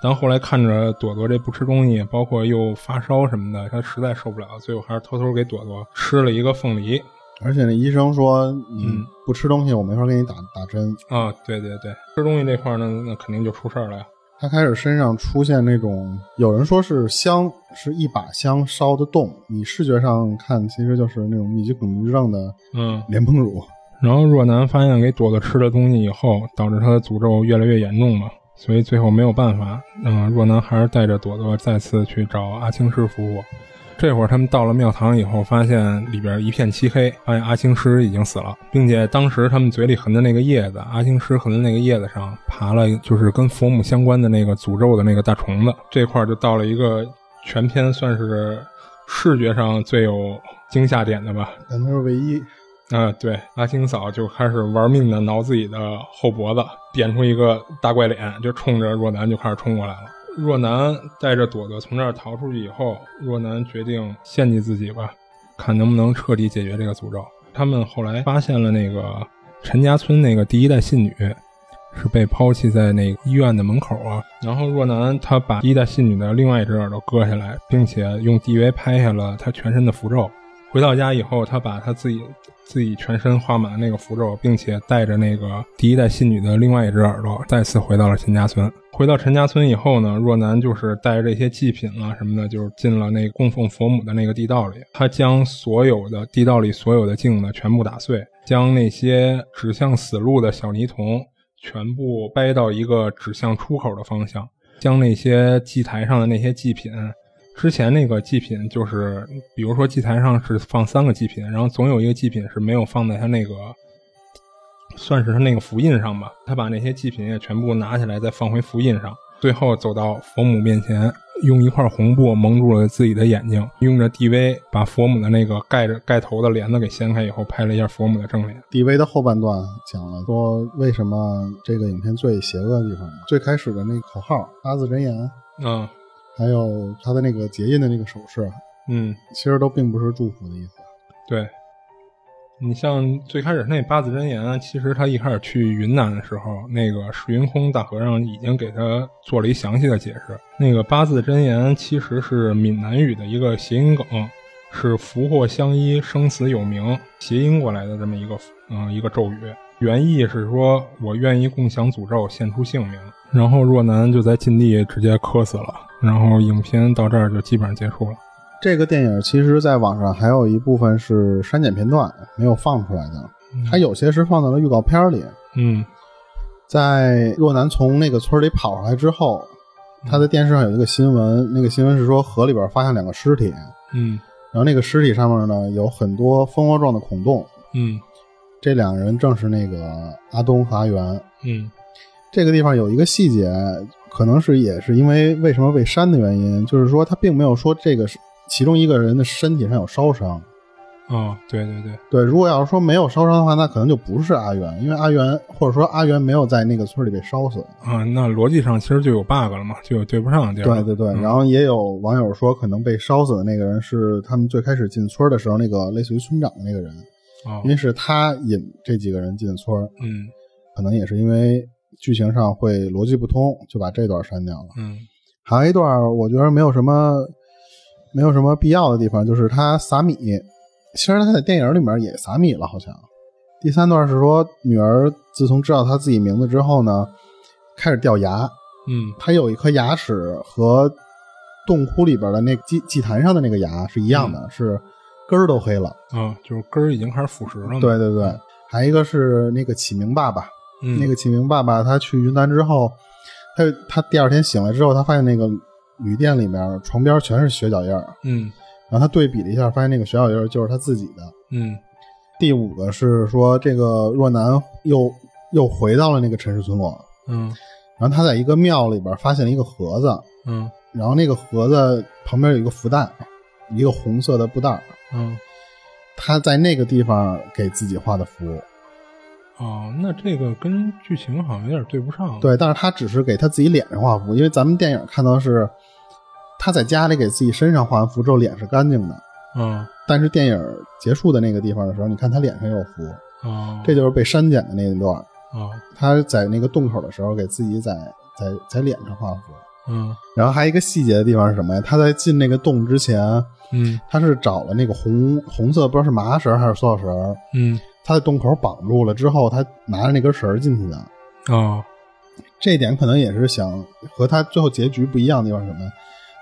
[SPEAKER 2] 但后来看着朵朵这不吃东西，包括又发烧什么的，他实在受不了，最后还是偷偷给朵朵吃了一个凤梨。
[SPEAKER 1] 而且那医生说你
[SPEAKER 2] 嗯
[SPEAKER 1] 不吃东西，我没法给你打打针。
[SPEAKER 2] 啊，对对对，吃东西这块儿呢，那肯定就出事儿了呀。
[SPEAKER 1] 他开始身上出现那种，有人说是香，是一把香烧的洞，你视觉上看其实就是那种密集恐惧症的
[SPEAKER 2] 嗯，
[SPEAKER 1] 莲蓬乳。
[SPEAKER 2] 然后若男发现给朵朵吃了东西以后，导致他的诅咒越来越严重嘛，所以最后没有办法，嗯，若男还是带着朵朵再次去找阿青师夫妇。这会儿他们到了庙堂以后，发现里边一片漆黑，发现阿青师已经死了，并且当时他们嘴里含的那个叶子，阿青师含的那个叶子上爬了，就是跟佛母相关的那个诅咒的那个大虫子。这块就到了一个全篇算是视觉上最有惊吓点的吧，
[SPEAKER 1] 但他是唯一。
[SPEAKER 2] 啊、对，阿青嫂就开始玩命的挠自己的后脖子，点出一个大怪脸，就冲着若男就开始冲过来了。若男带着朵朵从这儿逃出去以后，若男决定献祭自己吧，看能不能彻底解决这个诅咒。他们后来发现了那个陈家村那个第一代信女是被抛弃在那医院的门口啊。然后若男他把第一代信女的另外一只耳朵割下来，并且用 DV 拍下了她全身的符咒。回到家以后，他把他自己自己全身画满了那个符咒，并且带着那个第一代信女的另外一只耳朵，再次回到了陈家村。回到陈家村以后呢，若男就是带着这些祭品啊什么的，就是进了那供奉佛母的那个地道里。他将所有的地道里所有的镜子全部打碎，将那些指向死路的小泥童全部掰到一个指向出口的方向，将那些祭台上的那些祭品。之前那个祭品就是，比如说祭坛上是放三个祭品，然后总有一个祭品是没有放在他那个，算是他那个符印上吧。他把那些祭品也全部拿起来，再放回符印上。最后走到佛母面前，用一块红布蒙住了自己的眼睛，用着 DV 把佛母的那个盖着盖头的帘子给掀开以后，拍了一下佛母的正脸。
[SPEAKER 1] DV 的后半段讲了说为什么这个影片最邪恶的地方，最开始的那个口号八字真言，
[SPEAKER 2] 嗯
[SPEAKER 1] 还有他的那个结印的那个手势，
[SPEAKER 2] 嗯，
[SPEAKER 1] 其实都并不是祝福的意思。
[SPEAKER 2] 对。你像最开始那八字真言，其实他一开始去云南的时候，那个石云空大和尚已经给他做了一详细的解释。那个八字真言其实是闽南语的一个谐音梗，是福祸相依，生死有名，谐音过来的这么一个嗯、一个咒语。原意是说我愿意共享诅咒，献出性命。然后若男就在禁地直接磕死了。然后影片到这儿就基本上结束了。
[SPEAKER 1] 这个电影其实在网上还有一部分是删减片段没有放出来的，它有些是放到了预告片里。
[SPEAKER 2] 嗯
[SPEAKER 1] 在若男从那个村里跑出来之后，他在电视上有一个新闻，那个新闻是说河里边发现两个尸体，
[SPEAKER 2] 嗯
[SPEAKER 1] 然后那个尸体上面呢有很多蜂窝状的孔洞，
[SPEAKER 2] 嗯
[SPEAKER 1] 这两个人正是那个阿东和阿元。
[SPEAKER 2] 嗯
[SPEAKER 1] 这个地方有一个细节，可能是也是因为为什么被删的原因，就是说他并没有说这个是其中一个人的身体上有烧伤。
[SPEAKER 2] 哦，对对对，
[SPEAKER 1] 对，如果要是说没有烧伤的话，那可能就不是阿元，因为阿元或者说阿元没有在那个村里被烧死。
[SPEAKER 2] 啊，那逻辑上其实就有 bug 了嘛，就有对不上的地儿了。
[SPEAKER 1] 对对对，
[SPEAKER 2] 嗯
[SPEAKER 1] 然后也有网友说，可能被烧死的那个人是他们最开始进村的时候那个类似于村长的那个人，
[SPEAKER 2] 哦
[SPEAKER 1] 因为是他引这几个人进村，
[SPEAKER 2] 嗯
[SPEAKER 1] 可能也是因为剧情上会逻辑不通，就把这段删掉了。
[SPEAKER 2] 嗯
[SPEAKER 1] 还有一段我觉得没有什么没有什么必要的地方，就是他撒米，其实他在电影里面也撒米了，好像。第三段是说女儿自从知道他自己名字之后呢，开始掉牙，
[SPEAKER 2] 嗯
[SPEAKER 1] 他有一颗牙齿和洞窟里边的那祭祭坛上的那个牙是一样的，是根儿都黑了。
[SPEAKER 2] 啊，就是根儿已经开始腐蚀了。
[SPEAKER 1] 对对对，还有一个是那个启明爸爸，
[SPEAKER 2] 嗯，
[SPEAKER 1] 那个启明爸爸他去云南之后，他他第二天醒来之后，他发现那个旅店里面床边全是血脚印儿，
[SPEAKER 2] 嗯
[SPEAKER 1] 然后他对比了一下，发现那个血脚印儿就是他自己的。
[SPEAKER 2] 嗯
[SPEAKER 1] 第五个是说这个若男又又回到了那个陈氏村落，
[SPEAKER 2] 嗯
[SPEAKER 1] 然后他在一个庙里边发现了一个盒子，
[SPEAKER 2] 嗯
[SPEAKER 1] 然后那个盒子旁边有一个福袋，一个红色的布袋，
[SPEAKER 2] 嗯。
[SPEAKER 1] 他在那个地方给自己画的符。
[SPEAKER 2] 哦，那这个跟剧情好像有点对不上。，
[SPEAKER 1] 对，但是他只是给他自己脸上画符，因为咱们电影看到是他在家里给自己身上画完符之后脸是干净的，
[SPEAKER 2] 嗯
[SPEAKER 1] 但是电影结束的那个地方的时候，你看他脸上有符，
[SPEAKER 2] 哦，
[SPEAKER 1] 这就是被删减的那一段。
[SPEAKER 2] 哦
[SPEAKER 1] 他在那个洞口的时候给自己在在在脸上画符。
[SPEAKER 2] 嗯
[SPEAKER 1] 然后还有一个细节的地方是什么呀？他在进那个洞之前，
[SPEAKER 2] 嗯
[SPEAKER 1] 他是找了那个红红色，不知道是麻绳还是塑料绳，
[SPEAKER 2] 嗯
[SPEAKER 1] 他在洞口绑住了之后，他拿着那根绳进去的。
[SPEAKER 2] 哦
[SPEAKER 1] 这一点可能也是想和他最后结局不一样的地方是什么？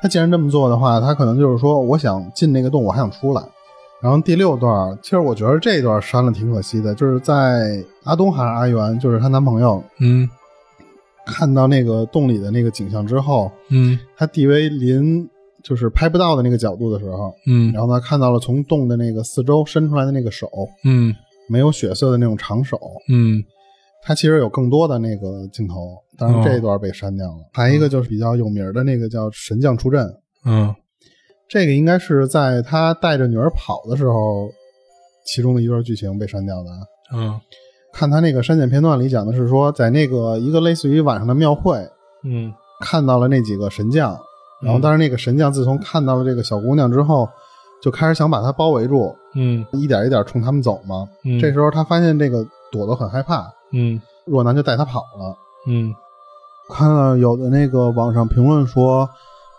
[SPEAKER 1] 他既然这么做的话，他可能就是说，我想进那个洞，我还想出来。然后第六段，其实我觉得这一段删了挺可惜的，就是在阿东还是阿元，就是她男朋友
[SPEAKER 2] 嗯
[SPEAKER 1] 看到那个洞里的那个景象之后，
[SPEAKER 2] 嗯
[SPEAKER 1] 他 DV 临就是拍不到的那个角度的时候，
[SPEAKER 2] 嗯
[SPEAKER 1] 然后呢看到了从洞的那个四周伸出来的那个手，
[SPEAKER 2] 嗯
[SPEAKER 1] 没有血色的那种长手，
[SPEAKER 2] 嗯。
[SPEAKER 1] 它其实有更多的那个镜头，当然这一段被删掉了。还有一个就是比较有名的那个叫神将出阵，
[SPEAKER 2] 嗯。
[SPEAKER 1] 这个应该是在他带着女儿跑的时候，其中的一段剧情被删掉的。
[SPEAKER 2] 嗯。
[SPEAKER 1] 看他那个删减片段里讲的是说，在那个一个类似于晚上的庙会，
[SPEAKER 2] 嗯。
[SPEAKER 1] 看到了那几个神将，然后但是那个神将自从看到了这个小姑娘之后，就开始想把他包围住，
[SPEAKER 2] 嗯
[SPEAKER 1] 一点一点冲他们走嘛。
[SPEAKER 2] 嗯，
[SPEAKER 1] 这时候他发现这个朵朵很害怕，
[SPEAKER 2] 嗯
[SPEAKER 1] 若男就带他跑了。
[SPEAKER 2] 嗯
[SPEAKER 1] 看了有的那个网上评论说，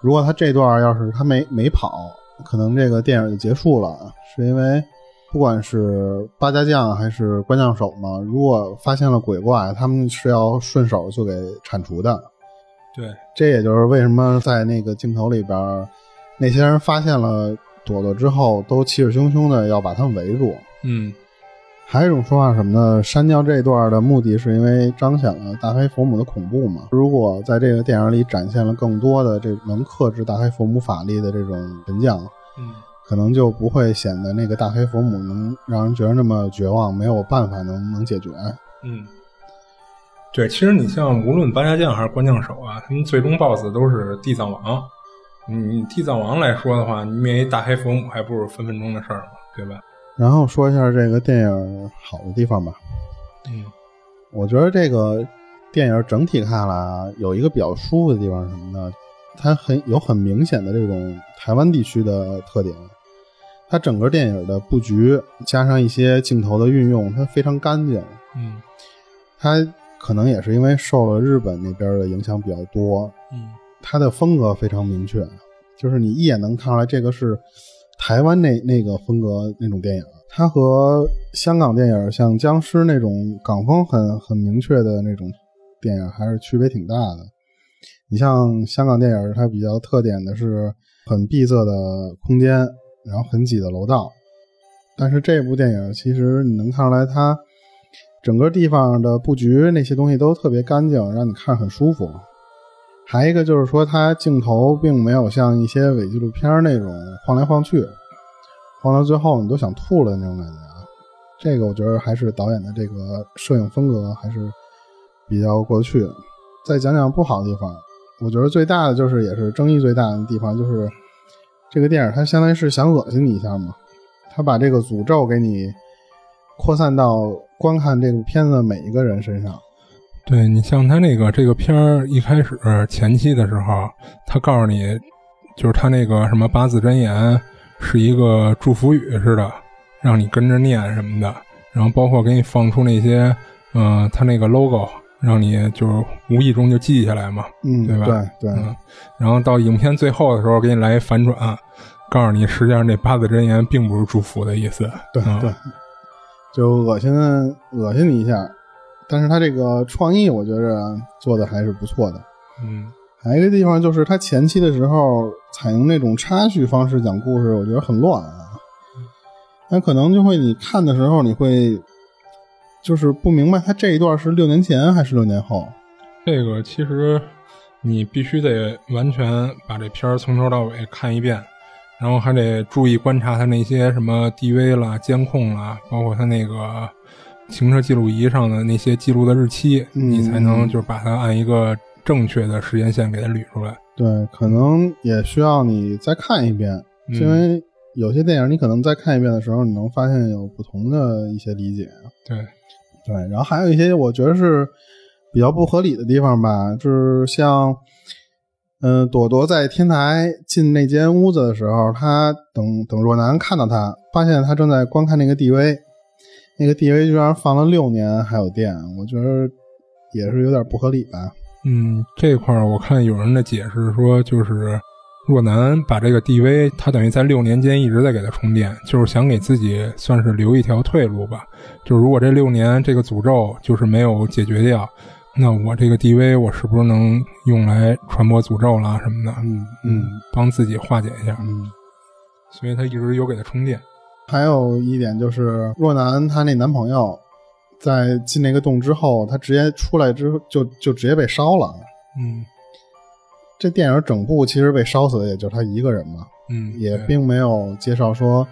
[SPEAKER 1] 如果他这段要是他没没跑，可能这个电影就结束了，是因为不管是八家将还是关将手嘛，如果发现了鬼怪，他们是要顺手就给铲除的。
[SPEAKER 2] 对，
[SPEAKER 1] 这也就是为什么在那个镜头里边，那些人发现了朵朵之后，都气势汹汹的要把他们围住。
[SPEAKER 2] 嗯
[SPEAKER 1] 还有一种说法是什么呢？删掉这段的目的是因为彰显了大黑佛母的恐怖嘛。如果在这个电影里展现了更多的这能克制大黑佛母法力的这种神将，
[SPEAKER 2] 嗯
[SPEAKER 1] 可能就不会显得那个大黑佛母能让人觉得那么绝望，没有办法能能解决。
[SPEAKER 2] 嗯，对，其实你像无论八家将还是关将手啊，他们最终 BOSS 都是地藏王。你地藏王来说的话，你灭一大黑佛母还不如分分钟的事儿嘛，对吧？
[SPEAKER 1] 然后说一下这个电影好的地方吧。
[SPEAKER 2] 嗯，
[SPEAKER 1] 我觉得这个电影整体看来有一个比较舒服的地方是什么呢？它很有很明显的这种台湾地区的特点。它整个电影的布局加上一些镜头的运用，它非常干净。
[SPEAKER 2] 嗯，
[SPEAKER 1] 它可能也是因为受了日本那边的影响比较多。
[SPEAKER 2] 嗯，
[SPEAKER 1] 它的风格非常明确，就是你一眼能看出来这个是台湾那那个风格那种电影。它和香港电影像僵尸那种港风很很明确的那种电影还是区别挺大的。你像香港电影，它比较特点的是很闭塞的空间，然后很挤的楼道。但是这部电影其实你能看出来，它整个地方的布局那些东西都特别干净，让你看很舒服。还一个就是说，它镜头并没有像一些伪纪录片那种晃来晃去，晃到最后你都想吐了那种感觉。这个我觉得还是导演的这个摄影风格还是比较过去。再讲讲不好的地方，我觉得最大的就是也是争议最大的地方，就是这个电影它相当于是想恶心你一下嘛，他把这个诅咒给你扩散到观看这部片子的每一个人身上。
[SPEAKER 2] 对你像他那个这个片儿一开始前期的时候，他告诉你，就是他那个什么八字真言是一个祝福语似的，让你跟着念什么的，然后包括给你放出那些，嗯、他那个 logo，让你就是无意中就记下来嘛，
[SPEAKER 1] 嗯，
[SPEAKER 2] 对吧？
[SPEAKER 1] 对对，
[SPEAKER 2] 嗯，然后到影片最后的时候，给你来一反转，告诉你实际上这八字真言并不是祝福的意思，嗯。
[SPEAKER 1] 对对，就恶心恶心你一下，但是他这个创意我觉着做的还是不错的。
[SPEAKER 2] 嗯
[SPEAKER 1] 还有一个地方就是他前期的时候采用那种插叙方式讲故事，我觉得很乱啊。那可能就会你看的时候你会就是不明白他这一段是六年前还是六年后。
[SPEAKER 2] 这个其实你必须得完全把这片儿从头到尾看一遍，然后还得注意观察他那些什么 DV 啦、监控啦，包括他那个行车记录仪上的那些记录的日期，
[SPEAKER 1] 嗯
[SPEAKER 2] 你才能就是把它按一个正确的时间线给它捋出来。
[SPEAKER 1] 对，可能也需要你再看一遍，
[SPEAKER 2] 嗯
[SPEAKER 1] 因为有些电影你可能再看一遍的时候，你能发现有不同的一些理解。
[SPEAKER 2] 对，
[SPEAKER 1] 对，然后还有一些我觉得是比较不合理的地方吧，就是像，嗯、朵朵在天台进那间屋子的时候，他等等若男看到他，发现他正在观看那个 DV，那个 DV 居然放了六年还有电，我觉得也是有点不合理吧。
[SPEAKER 2] 嗯，这块儿我看有人的解释说，就是若男把这个 DV，他等于在六年间一直在给他充电，就是想给自己算是留一条退路吧。就如果这六年这个诅咒就是没有解决掉，那我这个 DV 我是不是能用来传播诅咒啦什么的？
[SPEAKER 1] 嗯嗯
[SPEAKER 2] 帮自己化解一下。
[SPEAKER 1] 嗯。
[SPEAKER 2] 所以他一直有给他充电。
[SPEAKER 1] 还有一点就是，若男她那男朋友在进那个洞之后，他直接出来之后就就直接被烧了。
[SPEAKER 2] 嗯。
[SPEAKER 1] 这电影整部其实被烧死的也就他一个人嘛，
[SPEAKER 2] 嗯，
[SPEAKER 1] 也并没有介绍说，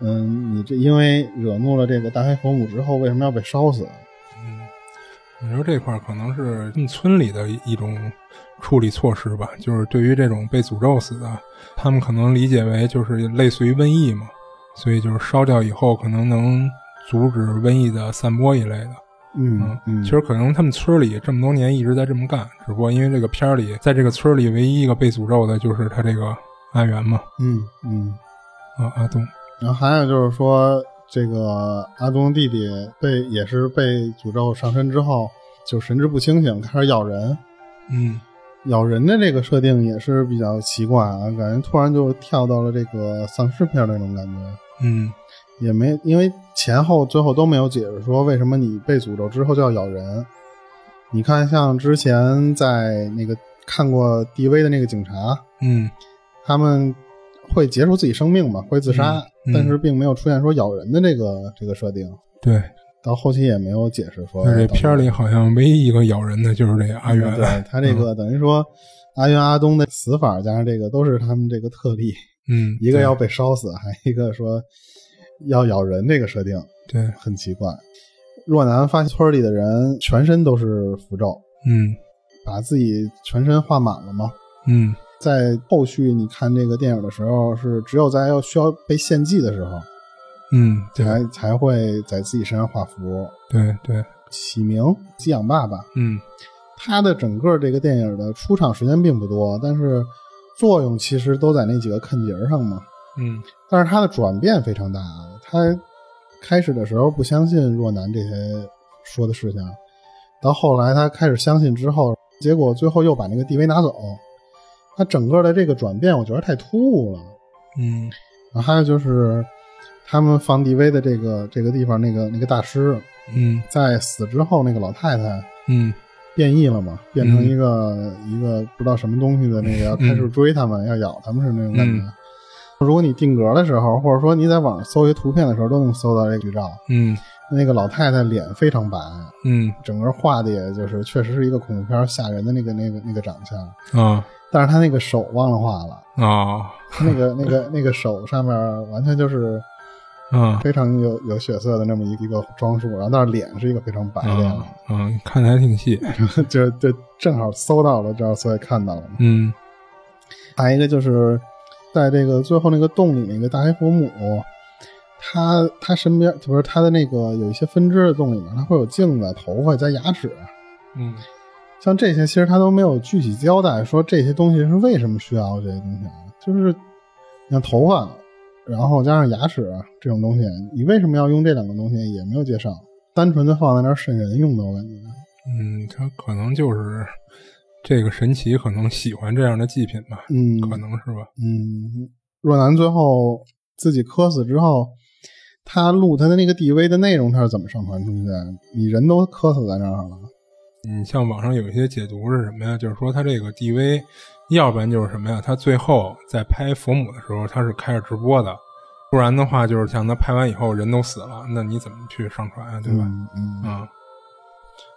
[SPEAKER 1] 嗯，你这因为惹怒了这个大黑佛母之后，为什么要被烧死？
[SPEAKER 2] 嗯，你说这块可能是村里的一种处理措施吧，就是对于这种被诅咒死的，他们可能理解为就是类似于瘟疫嘛，所以就是烧掉以后可能能阻止瘟疫的散播一类的。
[SPEAKER 1] 嗯嗯，
[SPEAKER 2] 其实可能他们村里这么多年一直在这么干，只不过因为这个片儿里，在这个村里唯一一个被诅咒的就是他这个阿元嘛，
[SPEAKER 1] 嗯嗯，
[SPEAKER 2] 啊阿东。
[SPEAKER 1] 然后还有就是说，这个阿东弟弟被也是被诅咒上身之后，就神志不清醒，开始咬人。
[SPEAKER 2] 嗯
[SPEAKER 1] 咬人的这个设定也是比较奇怪啊，感觉突然就跳到了这个丧尸片那种感觉，
[SPEAKER 2] 嗯
[SPEAKER 1] 也没因为前后最后都没有解释说为什么你被诅咒之后就要咬人。你看，像之前在那个看过 DV 的那个警察，
[SPEAKER 2] 嗯
[SPEAKER 1] 他们会结束自己生命嘛，会自杀，
[SPEAKER 2] 嗯嗯
[SPEAKER 1] 但是并没有出现说咬人的这个这个设定，
[SPEAKER 2] 对，
[SPEAKER 1] 到后期也没有解释说。
[SPEAKER 2] 那这片里好像唯一一个咬人的就是这个阿元。
[SPEAKER 1] 对他这个等于说阿元阿东的死法加上这个都是他们这个特例，
[SPEAKER 2] 嗯，
[SPEAKER 1] 一个要被烧死，还一个说要咬人，这个设定
[SPEAKER 2] 对，
[SPEAKER 1] 很奇怪。若男发现村里的人全身都是符咒，
[SPEAKER 2] 嗯。
[SPEAKER 1] 把自己全身画满了嘛，
[SPEAKER 2] 嗯？
[SPEAKER 1] 在后续你看这个电影的时候，是只有在要需要被献祭的时候，
[SPEAKER 2] 嗯，对
[SPEAKER 1] 才才会在自己身上画符，
[SPEAKER 2] 对对，
[SPEAKER 1] 起名寄养爸爸。
[SPEAKER 2] 嗯。
[SPEAKER 1] 他的整个这个电影的出场时间并不多，但是作用其实都在那几个坎节上嘛。
[SPEAKER 2] 嗯。
[SPEAKER 1] 但是他的转变非常大，他开始的时候不相信若男这些说的事情，到后来他开始相信之后，结果最后又把那个 DV 拿走，他整个的这个转变，我觉得太突兀了。
[SPEAKER 2] 嗯。
[SPEAKER 1] 然后还有就是他们放 DV 的这个这个地方，那个那个大师
[SPEAKER 2] 嗯。
[SPEAKER 1] 在死之后，那个老太太
[SPEAKER 2] 嗯
[SPEAKER 1] 变异了嘛，变成一个、一个不知道什么东西的那个，要开始追他们，要咬他们是那种感觉。
[SPEAKER 2] 嗯。
[SPEAKER 1] 如果你定格的时候，或者说你在网上搜一些图片的时候，都能搜到这剧照。
[SPEAKER 2] 嗯。
[SPEAKER 1] 那个老太太脸非常白，
[SPEAKER 2] 嗯。
[SPEAKER 1] 整个画的也就是确实是一个恐怖片吓人的那个那个那个长相，
[SPEAKER 2] 啊。
[SPEAKER 1] 但是她那个手忘了画了，
[SPEAKER 2] 啊。
[SPEAKER 1] 那个那个那个手上面完全就是
[SPEAKER 2] 啊
[SPEAKER 1] 非常有有血色的那么一一个装束，然后但是脸是一个非常白的样
[SPEAKER 2] 啊啊，看的还挺细。
[SPEAKER 1] 就就正好搜到了这儿，所以看到了嘛。
[SPEAKER 2] 嗯。
[SPEAKER 1] 还有一个就是在这个最后那个洞里那个大黑佛母，他他身边不是他的那个有一些分支的洞里面，它会有镜子、头发加牙齿，
[SPEAKER 2] 嗯。
[SPEAKER 1] 像这些其实他都没有具体交代说这些东西是为什么需要这些东西啊，就是像头发，然后加上牙齿这种东西，你为什么要用这两个东西也没有介绍，单纯的放在那儿瘆人用的，我感觉。
[SPEAKER 2] 嗯，他可能就是这个神奇，可能喜欢这样的祭品吧，
[SPEAKER 1] 嗯，
[SPEAKER 2] 可能是吧。
[SPEAKER 1] 嗯，若男最后自己磕死之后，他录他的那个 DV 的内容，他是怎么上传出去的？你人都磕死在那儿了，
[SPEAKER 2] 你像网上有一些解读是什么呀？就是说他这个 DV，要不然就是什么呀？他最后在拍佛母的时候，他是开着直播的，不然的话就是像他拍完以后人都死了，那你怎么去上传啊？对吧？
[SPEAKER 1] 嗯嗯
[SPEAKER 2] 嗯。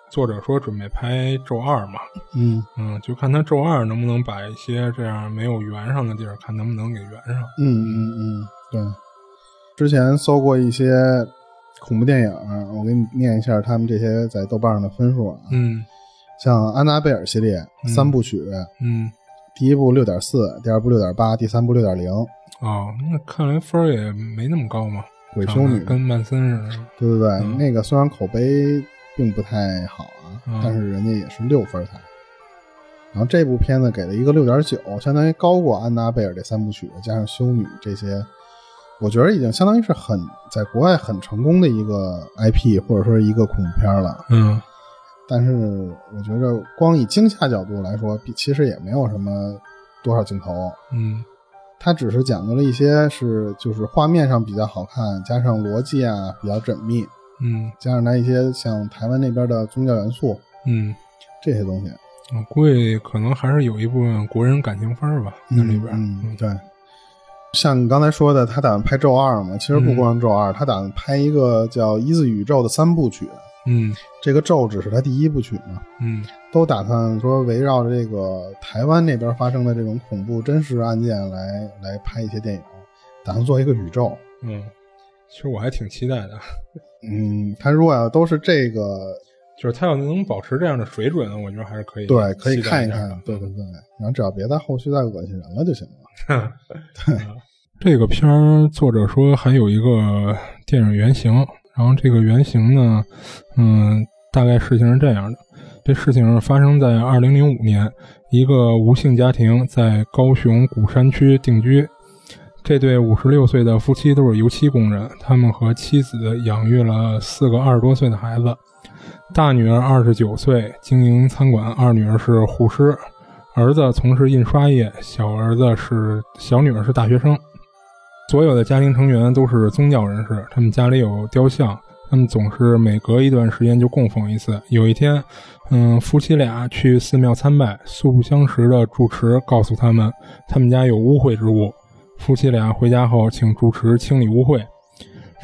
[SPEAKER 2] 作者说准备拍咒二嘛，
[SPEAKER 1] 嗯
[SPEAKER 2] 嗯，就看他咒二能不能把一些这样没有圆上的地儿，看能不能给圆上。
[SPEAKER 1] 嗯嗯嗯，对。之前搜过一些恐怖电影，我给你念一下他们这些在豆瓣上的分数啊。
[SPEAKER 2] 嗯
[SPEAKER 1] 像安娜贝尔系列三部曲，
[SPEAKER 2] 嗯，
[SPEAKER 1] 第一部六点四，第二部六点八，第三部六点零。
[SPEAKER 2] 哦，那看来分儿也没那么高嘛。
[SPEAKER 1] 鬼修女
[SPEAKER 2] 跟曼森似的。
[SPEAKER 1] 对对对，
[SPEAKER 2] 嗯
[SPEAKER 1] 那个虽然口碑并不太好啊，
[SPEAKER 2] 嗯
[SPEAKER 1] 但是人家也是六分才。然后这部片子给了一个六点九，相当于高过安娜贝尔这三部曲，加上修女这些，我觉得已经相当于是很在国外很成功的一个 IP 或者说一个恐怖片了。
[SPEAKER 2] 嗯
[SPEAKER 1] 但是我觉着光以惊吓角度来说，比其实也没有什么多少镜头，
[SPEAKER 2] 嗯
[SPEAKER 1] 它只是讲究了一些是就是画面上比较好看，加上逻辑啊比较缜密，
[SPEAKER 2] 嗯
[SPEAKER 1] 加上它一些像台湾那边的宗教元素
[SPEAKER 2] 嗯，
[SPEAKER 1] 这些东西，
[SPEAKER 2] 我估计可能还是有一部分国人感情分儿吧，那里边儿。
[SPEAKER 1] 嗯，对。像你刚才说的，他打算拍《咒二》嘛？其实不光是《咒二》，他打算拍一个叫《一字宇宙》的三部曲。
[SPEAKER 2] 嗯。
[SPEAKER 1] 这个《咒》只是他第一部曲嘛，
[SPEAKER 2] 嗯。
[SPEAKER 1] 都打算说围绕着这个台湾那边发生的这种恐怖真实案件来来拍一些电影，打算做一个宇宙。
[SPEAKER 2] 嗯，其实我还挺期待的，
[SPEAKER 1] 嗯，他如果要都是这个，
[SPEAKER 2] 就是他要能保持这样的水准，我觉得还是可以
[SPEAKER 1] 对，可以看一看，对对对，然后只要别在后续再恶心人了就行了。
[SPEAKER 2] 对 这个片儿作者说还有一个电影原型，然后这个原型呢，嗯，大概事情是这样的：这事情发生在二零零五年，一个吴姓家庭在高雄古山区定居。这对五十六岁的夫妻都是油漆工人，他们和妻子养育了四个二十多岁的孩子。大女儿二十九岁，经营餐馆；二女儿是护师，儿子从事印刷业，小儿子是小女儿是大学生。所有的家庭成员都是宗教人士，他们家里有雕像，他们总是每隔一段时间就供奉一次。有一天，嗯，夫妻俩去寺庙参拜，素不相识的住持告诉他们，他们家有污秽之物。夫妻俩回家后，请住持清理污秽。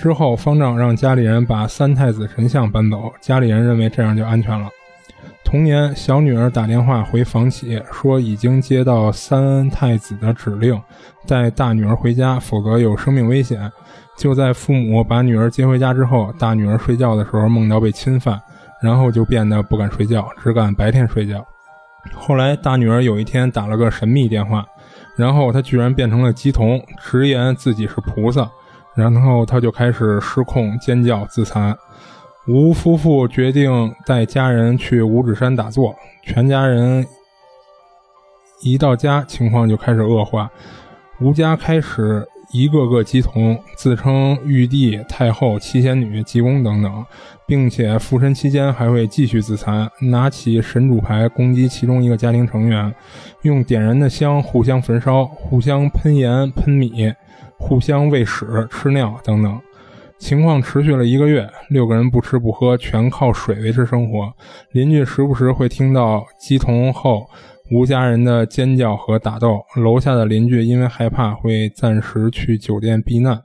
[SPEAKER 2] 之后，方丈让家里人把三太子神像搬走，家里人认为这样就安全了。同年，小女儿打电话回房企，说已经接到三太子的指令，带大女儿回家，否则有生命危险。就在父母把女儿接回家之后，大女儿睡觉的时候梦到被侵犯，然后就变得不敢睡觉，只敢白天睡觉。后来大女儿有一天打了个神秘电话，然后她居然变成了鸡童，直言自己是菩萨，然后她就开始失控尖叫自残。吴夫妇决定带家人去五指山打坐，全家人一到家，情况就开始恶化。吴家开始一个个鸡童，自称玉帝、太后、七仙女、济公等等，并且附身期间还会继续自残，拿起神主牌攻击其中一个家庭成员，用点燃的香互相焚烧，互相喷盐喷米，互相喂屎吃尿等等。情况持续了一个月，六个人不吃不喝，全靠水维持生活。邻居时不时会听到鸡同后吴家人的尖叫和打斗。楼下的邻居因为害怕，会暂时去酒店避难。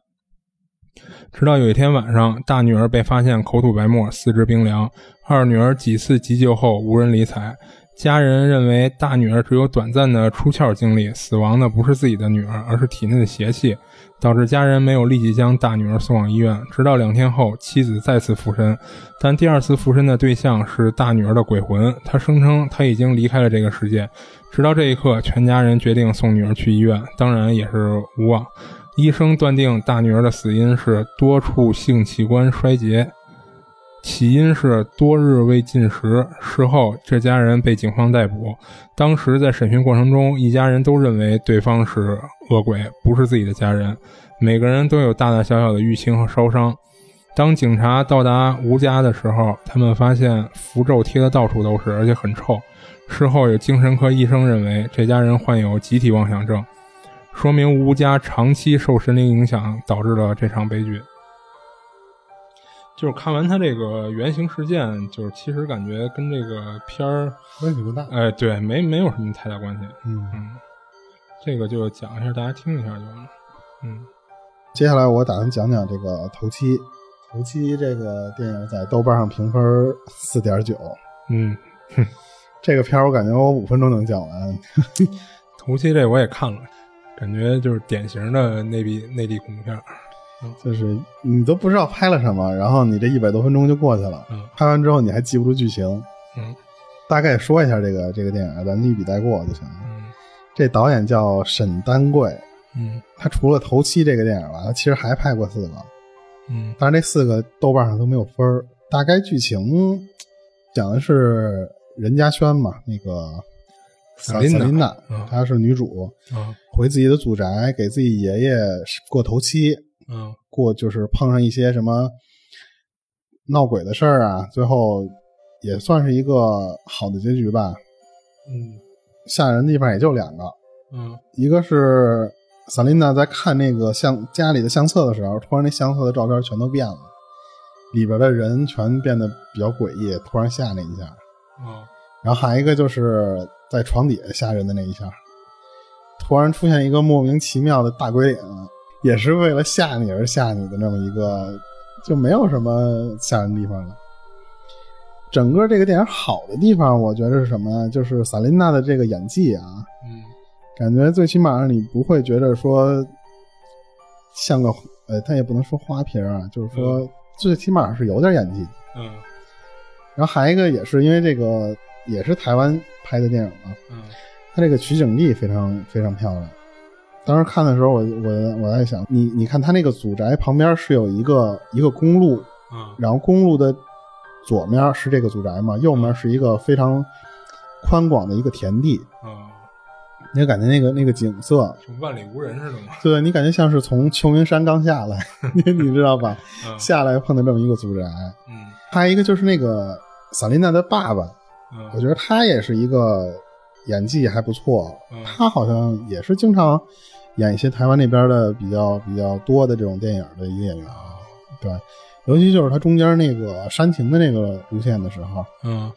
[SPEAKER 2] 直到有一天晚上，大女儿被发现口吐白沫，四肢冰凉；二女儿几次急救后无人理睬。家人认为大女儿只有短暂的出窍经历，死亡的不是自己的女儿，而是体内的邪气。导致家人没有立即将大女儿送往医院，直到两天后，妻子再次附身，但第二次附身的对象是大女儿的鬼魂。她声称她已经离开了这个世界。直到这一刻，全家人决定送女儿去医院，当然也是无望。医生断定大女儿的死因是多处性器官衰竭。起因是多日未进食。事后，这家人被警方逮捕。当时在审讯过程中，一家人都认为对方是恶鬼，不是自己的家人。每个人都有大大小小的淤青和烧伤。当警察到达吴家的时候，他们发现符咒贴的到处都是，而且很臭。事后，有精神科医生认为这家人患有集体妄想症，说明吴家长期受神灵影响，导致了这场悲剧。就是看完他这个原型事件，就是其实感觉跟这个片儿
[SPEAKER 1] 关系不大。
[SPEAKER 2] 哎，对，没没有什么太大关系。
[SPEAKER 1] 嗯
[SPEAKER 2] 嗯，这个就讲一下，大家听一下就完了。嗯，
[SPEAKER 1] 接下来我打算讲讲这个《头七》。《头七》这个电影在豆瓣上评分四点九。
[SPEAKER 2] 嗯，
[SPEAKER 1] 这个片儿我感觉我五分钟能讲完。
[SPEAKER 2] 头七这我也看了，感觉就是典型的内地内地恐怖片。
[SPEAKER 1] 就是你都不知道拍了什么，然后你这一百多分钟就过去了。
[SPEAKER 2] 嗯，
[SPEAKER 1] 拍完之后你还记不住剧情。
[SPEAKER 2] 嗯，
[SPEAKER 1] 大概说一下这个这个电影，咱一笔带过就行了。
[SPEAKER 2] 嗯，
[SPEAKER 1] 这导演叫沈丹桂。
[SPEAKER 2] 嗯，
[SPEAKER 1] 他除了《头七》这个电影吧，他其实还拍过四个。
[SPEAKER 2] 嗯，
[SPEAKER 1] 但是这四个豆瓣上都没有分儿。大概剧情讲的是任嘉萱嘛，那个
[SPEAKER 2] 萨琳
[SPEAKER 1] 琳娜，
[SPEAKER 2] 嗯
[SPEAKER 1] 她是女主，
[SPEAKER 2] 啊，
[SPEAKER 1] 回自己的祖宅给自己爷爷过头七。
[SPEAKER 2] 嗯，
[SPEAKER 1] 过就是碰上一些什么闹鬼的事儿啊，最后也算是一个好的结局吧。
[SPEAKER 2] 嗯，
[SPEAKER 1] 吓人的地方也就两个，
[SPEAKER 2] 嗯，
[SPEAKER 1] 一个是萨琳娜在看那个相家里的相册的时候，突然那相册的照片全都变了，里边的人全变得比较诡异，突然吓那一下。
[SPEAKER 2] 哦，
[SPEAKER 1] 然后还一个就是在床底下吓人的那一下，突然出现一个莫名其妙的大鬼脸。也是为了吓你而吓你的那么一个，就没有什么吓人地方了。整个这个电影好的地方，我觉得是什么呢？就是萨琳娜的这个演技啊，
[SPEAKER 2] 嗯，
[SPEAKER 1] 感觉最起码你不会觉得说像个呃，他也不能说花瓶啊，就是说最起码是有点演技。
[SPEAKER 2] 嗯，
[SPEAKER 1] 然后还一个也是因为这个也是台湾拍的电影嘛，
[SPEAKER 2] 嗯，
[SPEAKER 1] 它这个取景地非常非常漂亮。当时看的时候，我我我在想，你你看他那个祖宅旁边是有一个一个公路，
[SPEAKER 2] 嗯，
[SPEAKER 1] 然后公路的左面是这个祖宅嘛，右面是一个非常宽广的一个田地，
[SPEAKER 2] 啊，
[SPEAKER 1] 你就感觉那个那个景色，
[SPEAKER 2] 就万里无人似的嘛。
[SPEAKER 1] 对你感觉像是从秋名山刚下来，你 你知道吧？
[SPEAKER 2] 嗯。
[SPEAKER 1] 下来碰到这么一个祖宅，
[SPEAKER 2] 嗯。
[SPEAKER 1] 还有一个就是那个萨琳娜的爸爸，
[SPEAKER 2] 嗯，
[SPEAKER 1] 我觉得他也是一个演技还不错，
[SPEAKER 2] 嗯
[SPEAKER 1] 他好像也是经常演一些台湾那边的比较比较多的这种电影的一个演员啊。对，尤其就是他中间那个煽情的那个路线的时候，
[SPEAKER 2] 嗯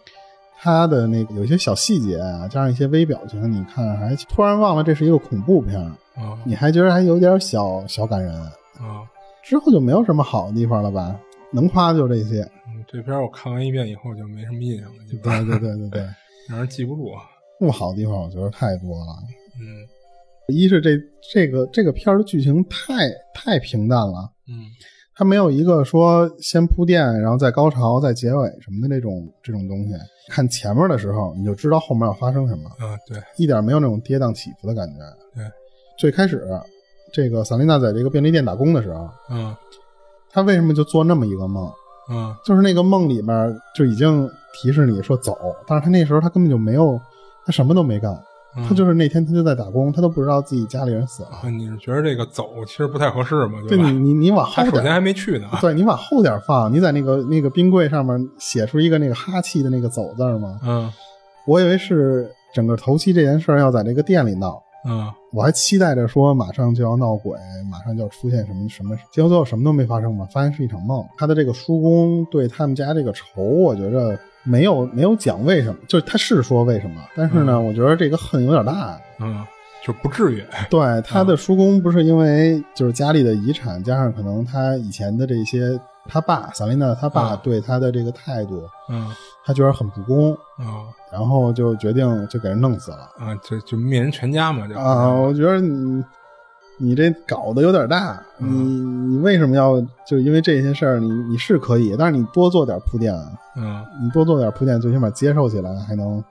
[SPEAKER 1] 他的那个有些小细节啊，加上一些微表情，你看还突然忘了这是一个恐怖片你还觉得还有点小小感人。
[SPEAKER 2] 啊，
[SPEAKER 1] 之后就没有什么好的地方了吧？能夸的就这些。
[SPEAKER 2] 嗯，这片我看完一遍以后就没什么印象了，就
[SPEAKER 1] 对对对对对，
[SPEAKER 2] 让人记不住。
[SPEAKER 1] 不好的地方我觉得太多了。
[SPEAKER 2] 嗯
[SPEAKER 1] 一是这这个这个片儿的剧情太太平淡了，
[SPEAKER 2] 嗯
[SPEAKER 1] 它没有一个说先铺垫，然后再高潮，再结尾什么的这种这种东西。看前面的时候，你就知道后面要发生什么，
[SPEAKER 2] 嗯，对，
[SPEAKER 1] 一点没有那种跌宕起伏的感觉。
[SPEAKER 2] 对，
[SPEAKER 1] 最开始这个萨琳娜在这个便利店打工的时候，
[SPEAKER 2] 嗯
[SPEAKER 1] 她为什么就做那么一个梦？
[SPEAKER 2] 嗯
[SPEAKER 1] 就是那个梦里面就已经提示你说走，但是她那时候她根本就没有，她什么都没干，
[SPEAKER 2] 嗯，
[SPEAKER 1] 她就是那天他就在打工，他都不知道自己家里人死了。
[SPEAKER 2] 啊你是觉得这个走其实不太合适吗？吧？
[SPEAKER 1] 对你，你你往后点
[SPEAKER 2] 他首先还没去呢。
[SPEAKER 1] 对你往后点放，你在那个那个冰柜上面写出一个那个哈气的那个走字儿吗？
[SPEAKER 2] 嗯
[SPEAKER 1] 我以为是整个头七这件事儿要在这个店里闹，
[SPEAKER 2] 嗯
[SPEAKER 1] 我还期待着说马上就要闹鬼，马上就要出现什么什么，结果最后什么都没发生嘛，发现是一场梦。他的这个叔公对他们家这个仇，我觉着没有没有讲为什么，就是他是说为什么，但是呢，我觉得这个恨有点大。
[SPEAKER 2] 嗯，就不至于。
[SPEAKER 1] 对他的叔公不是因为就是家里的遗产，加上可能他以前的这些，他爸萨琳娜他爸
[SPEAKER 2] 嗯
[SPEAKER 1] 对他的这个态度，
[SPEAKER 2] 嗯
[SPEAKER 1] 他觉得很不公，
[SPEAKER 2] 嗯
[SPEAKER 1] 然后就决定就给人弄死了。
[SPEAKER 2] 啊，就就灭人全家嘛，就
[SPEAKER 1] 啊，我觉得你你这搞得有点大，你
[SPEAKER 2] 嗯
[SPEAKER 1] 你为什么要就因为这些事儿，你你是可以，但是你多做点铺垫啊，
[SPEAKER 2] 嗯
[SPEAKER 1] 你多做点铺垫，最起码接受起来还能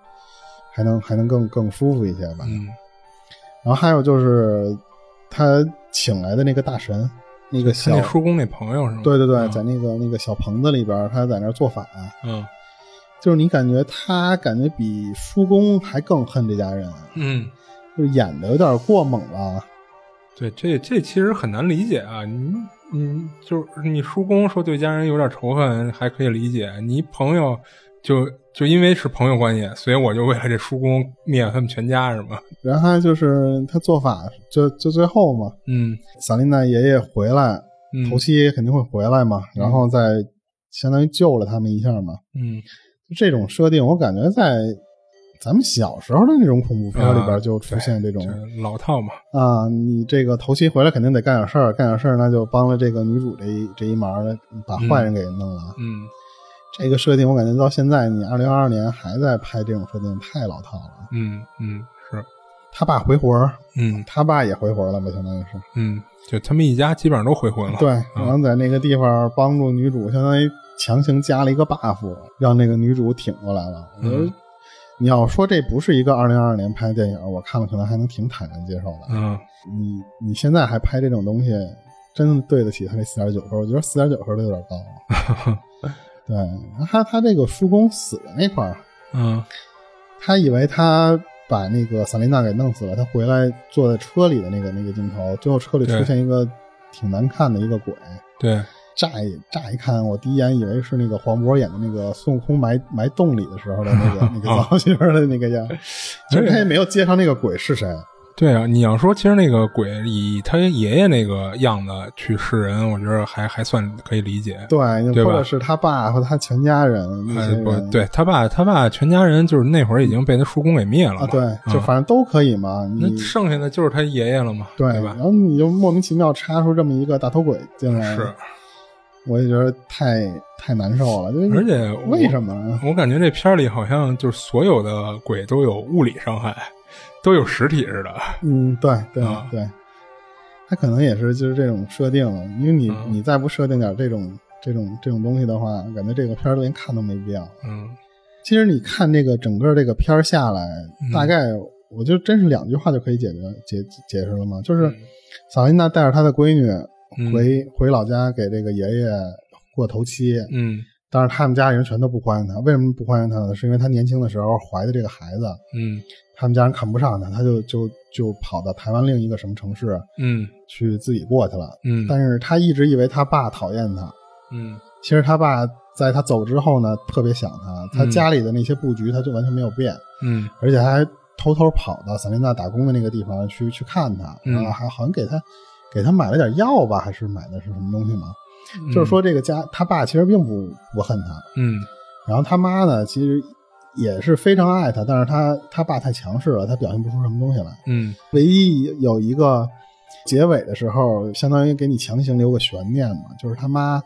[SPEAKER 1] 还能还能更更舒服一些吧。
[SPEAKER 2] 嗯
[SPEAKER 1] 然后还有就是他请来的那个大神，那个小
[SPEAKER 2] 那叔公那朋友是吗？
[SPEAKER 1] 对对对，
[SPEAKER 2] 嗯
[SPEAKER 1] 在那个那个小棚子里边，他在那儿做法，
[SPEAKER 2] 嗯
[SPEAKER 1] 就是你感觉他感觉比叔公还更恨这家人，
[SPEAKER 2] 嗯，
[SPEAKER 1] 就演的有点过猛了。
[SPEAKER 2] 对，这这其实很难理解啊。你你就是你叔公说对家人有点仇恨还可以理解，你朋友就就因为是朋友关系，所以我就为了这叔公灭了他们全家是吗？
[SPEAKER 1] 然后就是他做法，就就最后嘛，
[SPEAKER 2] 嗯
[SPEAKER 1] 萨琳娜爷爷回来，
[SPEAKER 2] 嗯
[SPEAKER 1] 头七肯定会回来嘛，然后再相当于救了他们一下嘛。
[SPEAKER 2] 嗯
[SPEAKER 1] 就这种设定，我感觉在咱们小时候的那种恐怖片里边
[SPEAKER 2] 啊
[SPEAKER 1] 就出现这种
[SPEAKER 2] 这老套嘛。
[SPEAKER 1] 啊，你这个头七回来肯定得干点事儿，干点事儿那就帮了这个女主这一这一忙，把坏人给弄了。
[SPEAKER 2] 嗯
[SPEAKER 1] 这个设定我感觉到现在，你二零二二年还在拍这种设定，太老套了。
[SPEAKER 2] 嗯嗯是
[SPEAKER 1] 他爸回魂儿，
[SPEAKER 2] 嗯
[SPEAKER 1] 他爸也回魂了吧，相当于是。
[SPEAKER 2] 嗯，就他们一家基本上都回魂了。
[SPEAKER 1] 对，然后在那个地方帮助女主，相当于强行加了一个 buff，让那个女主挺过来了。我觉得
[SPEAKER 2] 嗯
[SPEAKER 1] 你要说这不是一个二零二二年拍的电影，我看了可能还能挺坦然接受的。
[SPEAKER 2] 嗯
[SPEAKER 1] 你你现在还拍这种东西，真的对得起他这四点九分？我觉得四点九分都有点高了。对，他他这个叔公死的那块儿，
[SPEAKER 2] 嗯
[SPEAKER 1] 他以为他把那个萨琳娜给弄死了，他回来坐在车里的那个那个镜头，最后车里出现一个挺难看的一个鬼。
[SPEAKER 2] 对，
[SPEAKER 1] 乍一乍一看，我第一眼以为是那个黄渤演的那个孙悟空埋埋洞里的时候的那个 那个造型的那个样，其实他也没有介绍那个鬼是谁。
[SPEAKER 2] 对啊，你要说其实那个鬼以他爷爷那个样子去示人，我觉得还还算可以理解。
[SPEAKER 1] 对，或者是他爸和他全家人那
[SPEAKER 2] 呃
[SPEAKER 1] 些人，
[SPEAKER 2] 不对他爸他爸全家人就是那会儿已经被他叔公给灭了
[SPEAKER 1] 啊，对，就反正都可以嘛。
[SPEAKER 2] 那剩下的就是他爷爷了嘛，
[SPEAKER 1] 对
[SPEAKER 2] 对吧
[SPEAKER 1] 然？后你就莫名其妙插出这么一个大头鬼进来，
[SPEAKER 2] 是，
[SPEAKER 1] 我也觉得太太难受了。就是
[SPEAKER 2] 而且
[SPEAKER 1] 为什么呢？
[SPEAKER 2] 我感觉这片儿里好像就是所有的鬼都有物理伤害，都有实体似的。
[SPEAKER 1] 嗯，对对
[SPEAKER 2] 啊
[SPEAKER 1] 对，他可能也是就是这种设定，因为你、
[SPEAKER 2] 嗯
[SPEAKER 1] 你再不设定点这种这种这种东西的话，感觉这个片儿连看都没必要。
[SPEAKER 2] 嗯
[SPEAKER 1] 其实你看这个整个这个片儿下来，
[SPEAKER 2] 嗯
[SPEAKER 1] 大概我就真是两句话就可以解决解解释了吗？就是
[SPEAKER 2] 嗯
[SPEAKER 1] 萨琳娜带着她的闺女
[SPEAKER 2] 嗯
[SPEAKER 1] 回、回老家给这个爷爷过头七，
[SPEAKER 2] 嗯
[SPEAKER 1] 但是他们家人全都不欢迎他。为什么不欢迎他呢？是因为他年轻的时候怀的这个孩子，
[SPEAKER 2] 嗯
[SPEAKER 1] 他们家人看不上他，他就就就跑到台湾另一个什么城市
[SPEAKER 2] 嗯
[SPEAKER 1] 去自己过去了。
[SPEAKER 2] 嗯
[SPEAKER 1] 但是他一直以为他爸讨厌他，
[SPEAKER 2] 嗯
[SPEAKER 1] 其实他爸在他走之后呢，特别想她，她
[SPEAKER 2] 嗯
[SPEAKER 1] 家里的那些布局他就完全没有变。
[SPEAKER 2] 嗯
[SPEAKER 1] 而且还偷偷跑到萨琳娜打工的那个地方去去看他，
[SPEAKER 2] 嗯
[SPEAKER 1] 然后还好像给她给他买了点药吧，还是买的是什么东西吗？
[SPEAKER 2] 嗯，
[SPEAKER 1] 就是说这个家他爸其实并不不恨他，
[SPEAKER 2] 嗯
[SPEAKER 1] 然后他妈呢其实也是非常爱他，但是他他爸太强势了，他表现不出什么东西来。
[SPEAKER 2] 嗯
[SPEAKER 1] 唯一有一个结尾的时候，相当于给你强行留个悬念嘛，就是他妈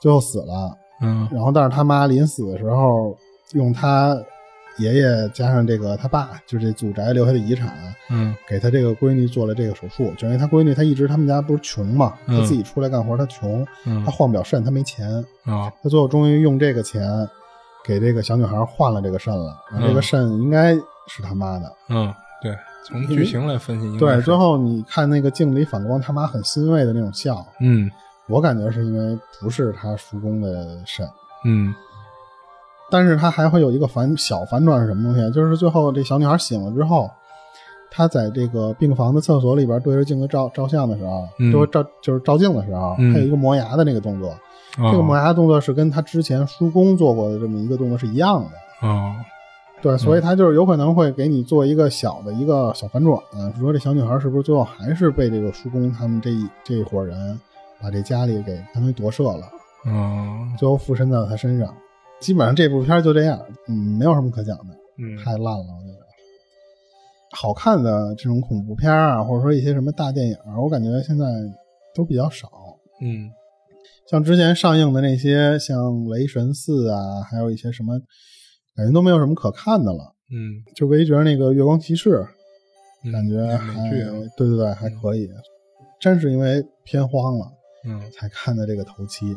[SPEAKER 1] 最后死了，
[SPEAKER 2] 嗯
[SPEAKER 1] 然后但是他妈临死的时候用他爷爷加上这个他爸，就是这祖宅留下的遗产，
[SPEAKER 2] 嗯。
[SPEAKER 1] 给他这个闺女做了这个手术。就因为他闺女，他一直他们家不是穷嘛，
[SPEAKER 2] 嗯。
[SPEAKER 1] 他自己出来干活，他穷，
[SPEAKER 2] 嗯。
[SPEAKER 1] 他换不了肾，他没钱，
[SPEAKER 2] 啊。
[SPEAKER 1] 他最后终于用这个钱给这个小女孩换了这个肾了。然后这个
[SPEAKER 2] 嗯
[SPEAKER 1] 肾应该是他妈的。
[SPEAKER 2] 嗯，对，从剧情来分析应该
[SPEAKER 1] 对，
[SPEAKER 2] 是，
[SPEAKER 1] 最后你看那个镜里反光，他妈很欣慰的那种笑，
[SPEAKER 2] 嗯。
[SPEAKER 1] 我感觉是因为不是他叔公的肾。
[SPEAKER 2] 嗯
[SPEAKER 1] 但是他还会有一个反小反转是什么东西？就是最后这小女孩醒了之后，她在这个病房的厕所里边对着镜子照照相的时候，
[SPEAKER 2] 嗯
[SPEAKER 1] 就是照就是照镜的时候，
[SPEAKER 2] 嗯
[SPEAKER 1] 还有一个磨牙的那个动作。
[SPEAKER 2] 哦
[SPEAKER 1] 这个磨牙动作是跟他之前叔公做过的这么一个动作是一样的。
[SPEAKER 2] 哦
[SPEAKER 1] 对，所以他就是有可能会给你做一个小的一个小反转，说这小女孩是不是最后还是被这个叔公他们这一这一伙人把这家里给相当于夺舍了，
[SPEAKER 2] 哦
[SPEAKER 1] 最后附身在了他身上。基本上这部片就这样，嗯，没有什么可讲的，
[SPEAKER 2] 嗯
[SPEAKER 1] 太烂了，我觉得。好看的这种恐怖片啊，或者说一些什么大电影，我感觉现在都比较少。
[SPEAKER 2] 嗯
[SPEAKER 1] 像之前上映的那些，像《雷神四》啊，还有一些什么，感觉都没有什么可看的了。
[SPEAKER 2] 嗯
[SPEAKER 1] 就唯一觉得那个《月光骑士》，
[SPEAKER 2] 嗯，
[SPEAKER 1] 感觉还对对对还可以，真是因为片荒了
[SPEAKER 2] 嗯
[SPEAKER 1] 才看的这个头七。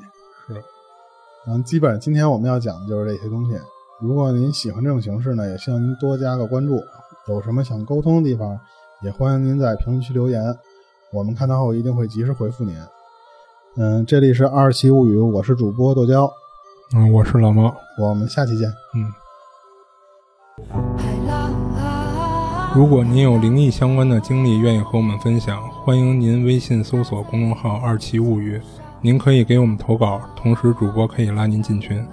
[SPEAKER 2] 是，
[SPEAKER 1] 然后基本上今天我们要讲的就是这些东西。如果您喜欢这种形式呢，也希望您多加个关注。有什么想沟通的地方，也欢迎您在评论区留言，我们看到后一定会及时回复您。嗯，这里是二期物语，我是主播豆椒，
[SPEAKER 2] 嗯，我是老猫，
[SPEAKER 1] 我们下期见。
[SPEAKER 2] 嗯。如果您有灵异相关的经历，愿意和我们分享，欢迎您微信搜索公众号“二期物语”，您可以给我们投稿，同时主播可以拉您进群。